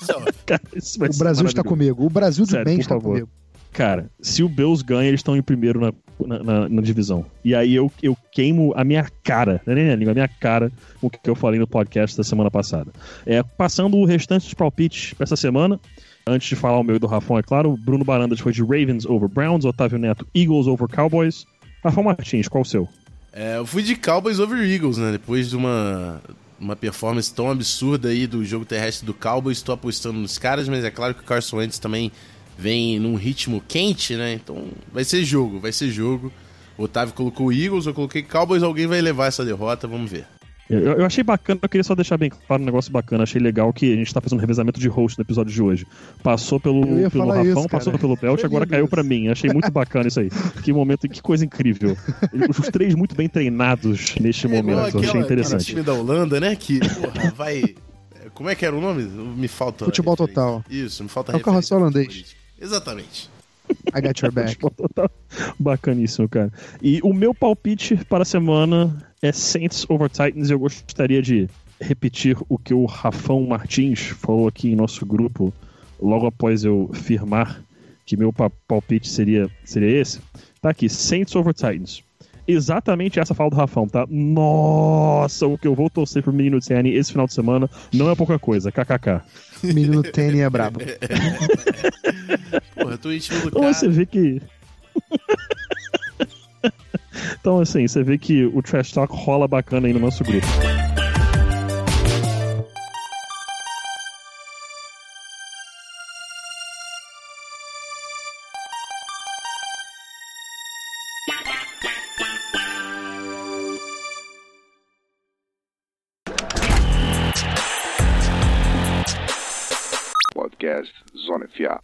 Speaker 1: Só,
Speaker 2: Cara,
Speaker 3: O Brasil está comigo. O Brasil de
Speaker 2: Sério,
Speaker 3: bem está
Speaker 2: favor.
Speaker 3: comigo.
Speaker 2: Cara, se o Bills ganha, eles estão em primeiro na, na, na- na divisão. E aí eu, eu queimo a minha cara, não é nem a língua, a minha cara com o que eu falei no podcast da semana passada. É, passando o restante dos palpites pra essa semana, antes de falar o meu e do Rafão, é claro, Bruno Barandas foi de Ravens over Browns, Otávio Neto Eagles over Cowboys. Rafão Martins, qual o seu?
Speaker 1: É, eu fui de Cowboys over Eagles, né? Depois de uma, uma performance tão absurda aí do jogo terrestre do Cowboys, estou apostando nos caras, mas é claro que o Carson Wentz também vem num ritmo quente, né? Então vai ser jogo, vai ser jogo. O Otávio colocou o Eagles, eu coloquei Cowboys, alguém vai levar essa derrota, vamos ver.
Speaker 2: Eu, eu achei bacana, eu queria só deixar bem claro um negócio bacana. Achei legal que a gente tá fazendo um revezamento de host no episódio de hoje. Passou pelo, pelo Rafão,
Speaker 3: isso,
Speaker 2: passou pelo Belt,
Speaker 3: Foi
Speaker 2: agora
Speaker 3: lindo
Speaker 2: caiu pra mim. Achei muito bacana isso aí. Que momento, que coisa incrível. Os três muito bem treinados neste
Speaker 1: É
Speaker 2: momento.
Speaker 1: aquela-
Speaker 2: achei interessante.
Speaker 1: time da Holanda, né? Que, porra, vai... Como é que era o nome? Me falta...
Speaker 3: Futebol
Speaker 1: referência.
Speaker 3: total.
Speaker 1: Isso, me falta
Speaker 3: É o carrossel holandês.
Speaker 1: política. Exatamente.
Speaker 3: I got your back.
Speaker 2: Bacaníssimo, cara. E o meu palpite para a semana é Saints over Titans. Eu gostaria de repetir o que o Rafão Martins falou aqui em nosso grupo logo após eu firmar que meu pa- palpite seria, seria esse. Tá aqui, Saints over Titans. Exatamente essa fala do Rafão, tá? Nossa, o que eu vou torcer pro menino Tiani esse final de semana não é pouca coisa, kkk.
Speaker 3: Menino Tenny é brabo.
Speaker 1: Porra, eu tô em time do
Speaker 2: Então
Speaker 1: cara.
Speaker 2: você vê que. então, assim, você vê que o Trash Talk rola bacana aí no nosso grupo.
Speaker 4: Podcast Zona FA.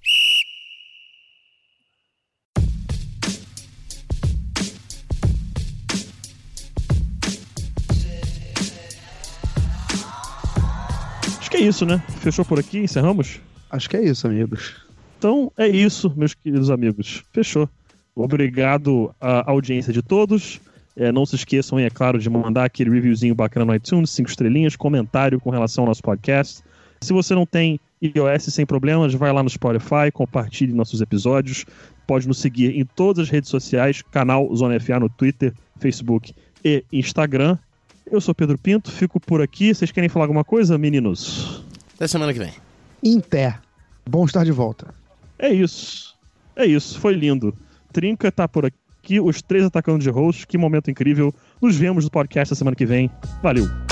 Speaker 2: Acho que é isso, né? Fechou por aqui, encerramos?
Speaker 3: Acho que é isso, amigos.
Speaker 2: Então é isso, meus queridos amigos. Fechou. Obrigado à audiência de todos. É, não se esqueçam, é claro, de mandar aquele reviewzinho bacana no iTunes, cinco estrelinhas, comentário com relação ao nosso podcast. Se você não tem iOS sem problemas, vai lá no Spotify, compartilhe nossos episódios. Pode nos seguir em todas as redes sociais, canal Zona FA no Twitter, Facebook e Instagram. Eu sou Pedro Pinto, fico por aqui. Vocês querem falar alguma coisa, meninos?
Speaker 1: Até semana que vem.
Speaker 3: Inter. Bom estar de volta.
Speaker 2: É isso. É isso, foi lindo. Trinca tá por aqui, os três atacando de host. Que momento incrível. Nos vemos no podcast a semana que vem. Valeu.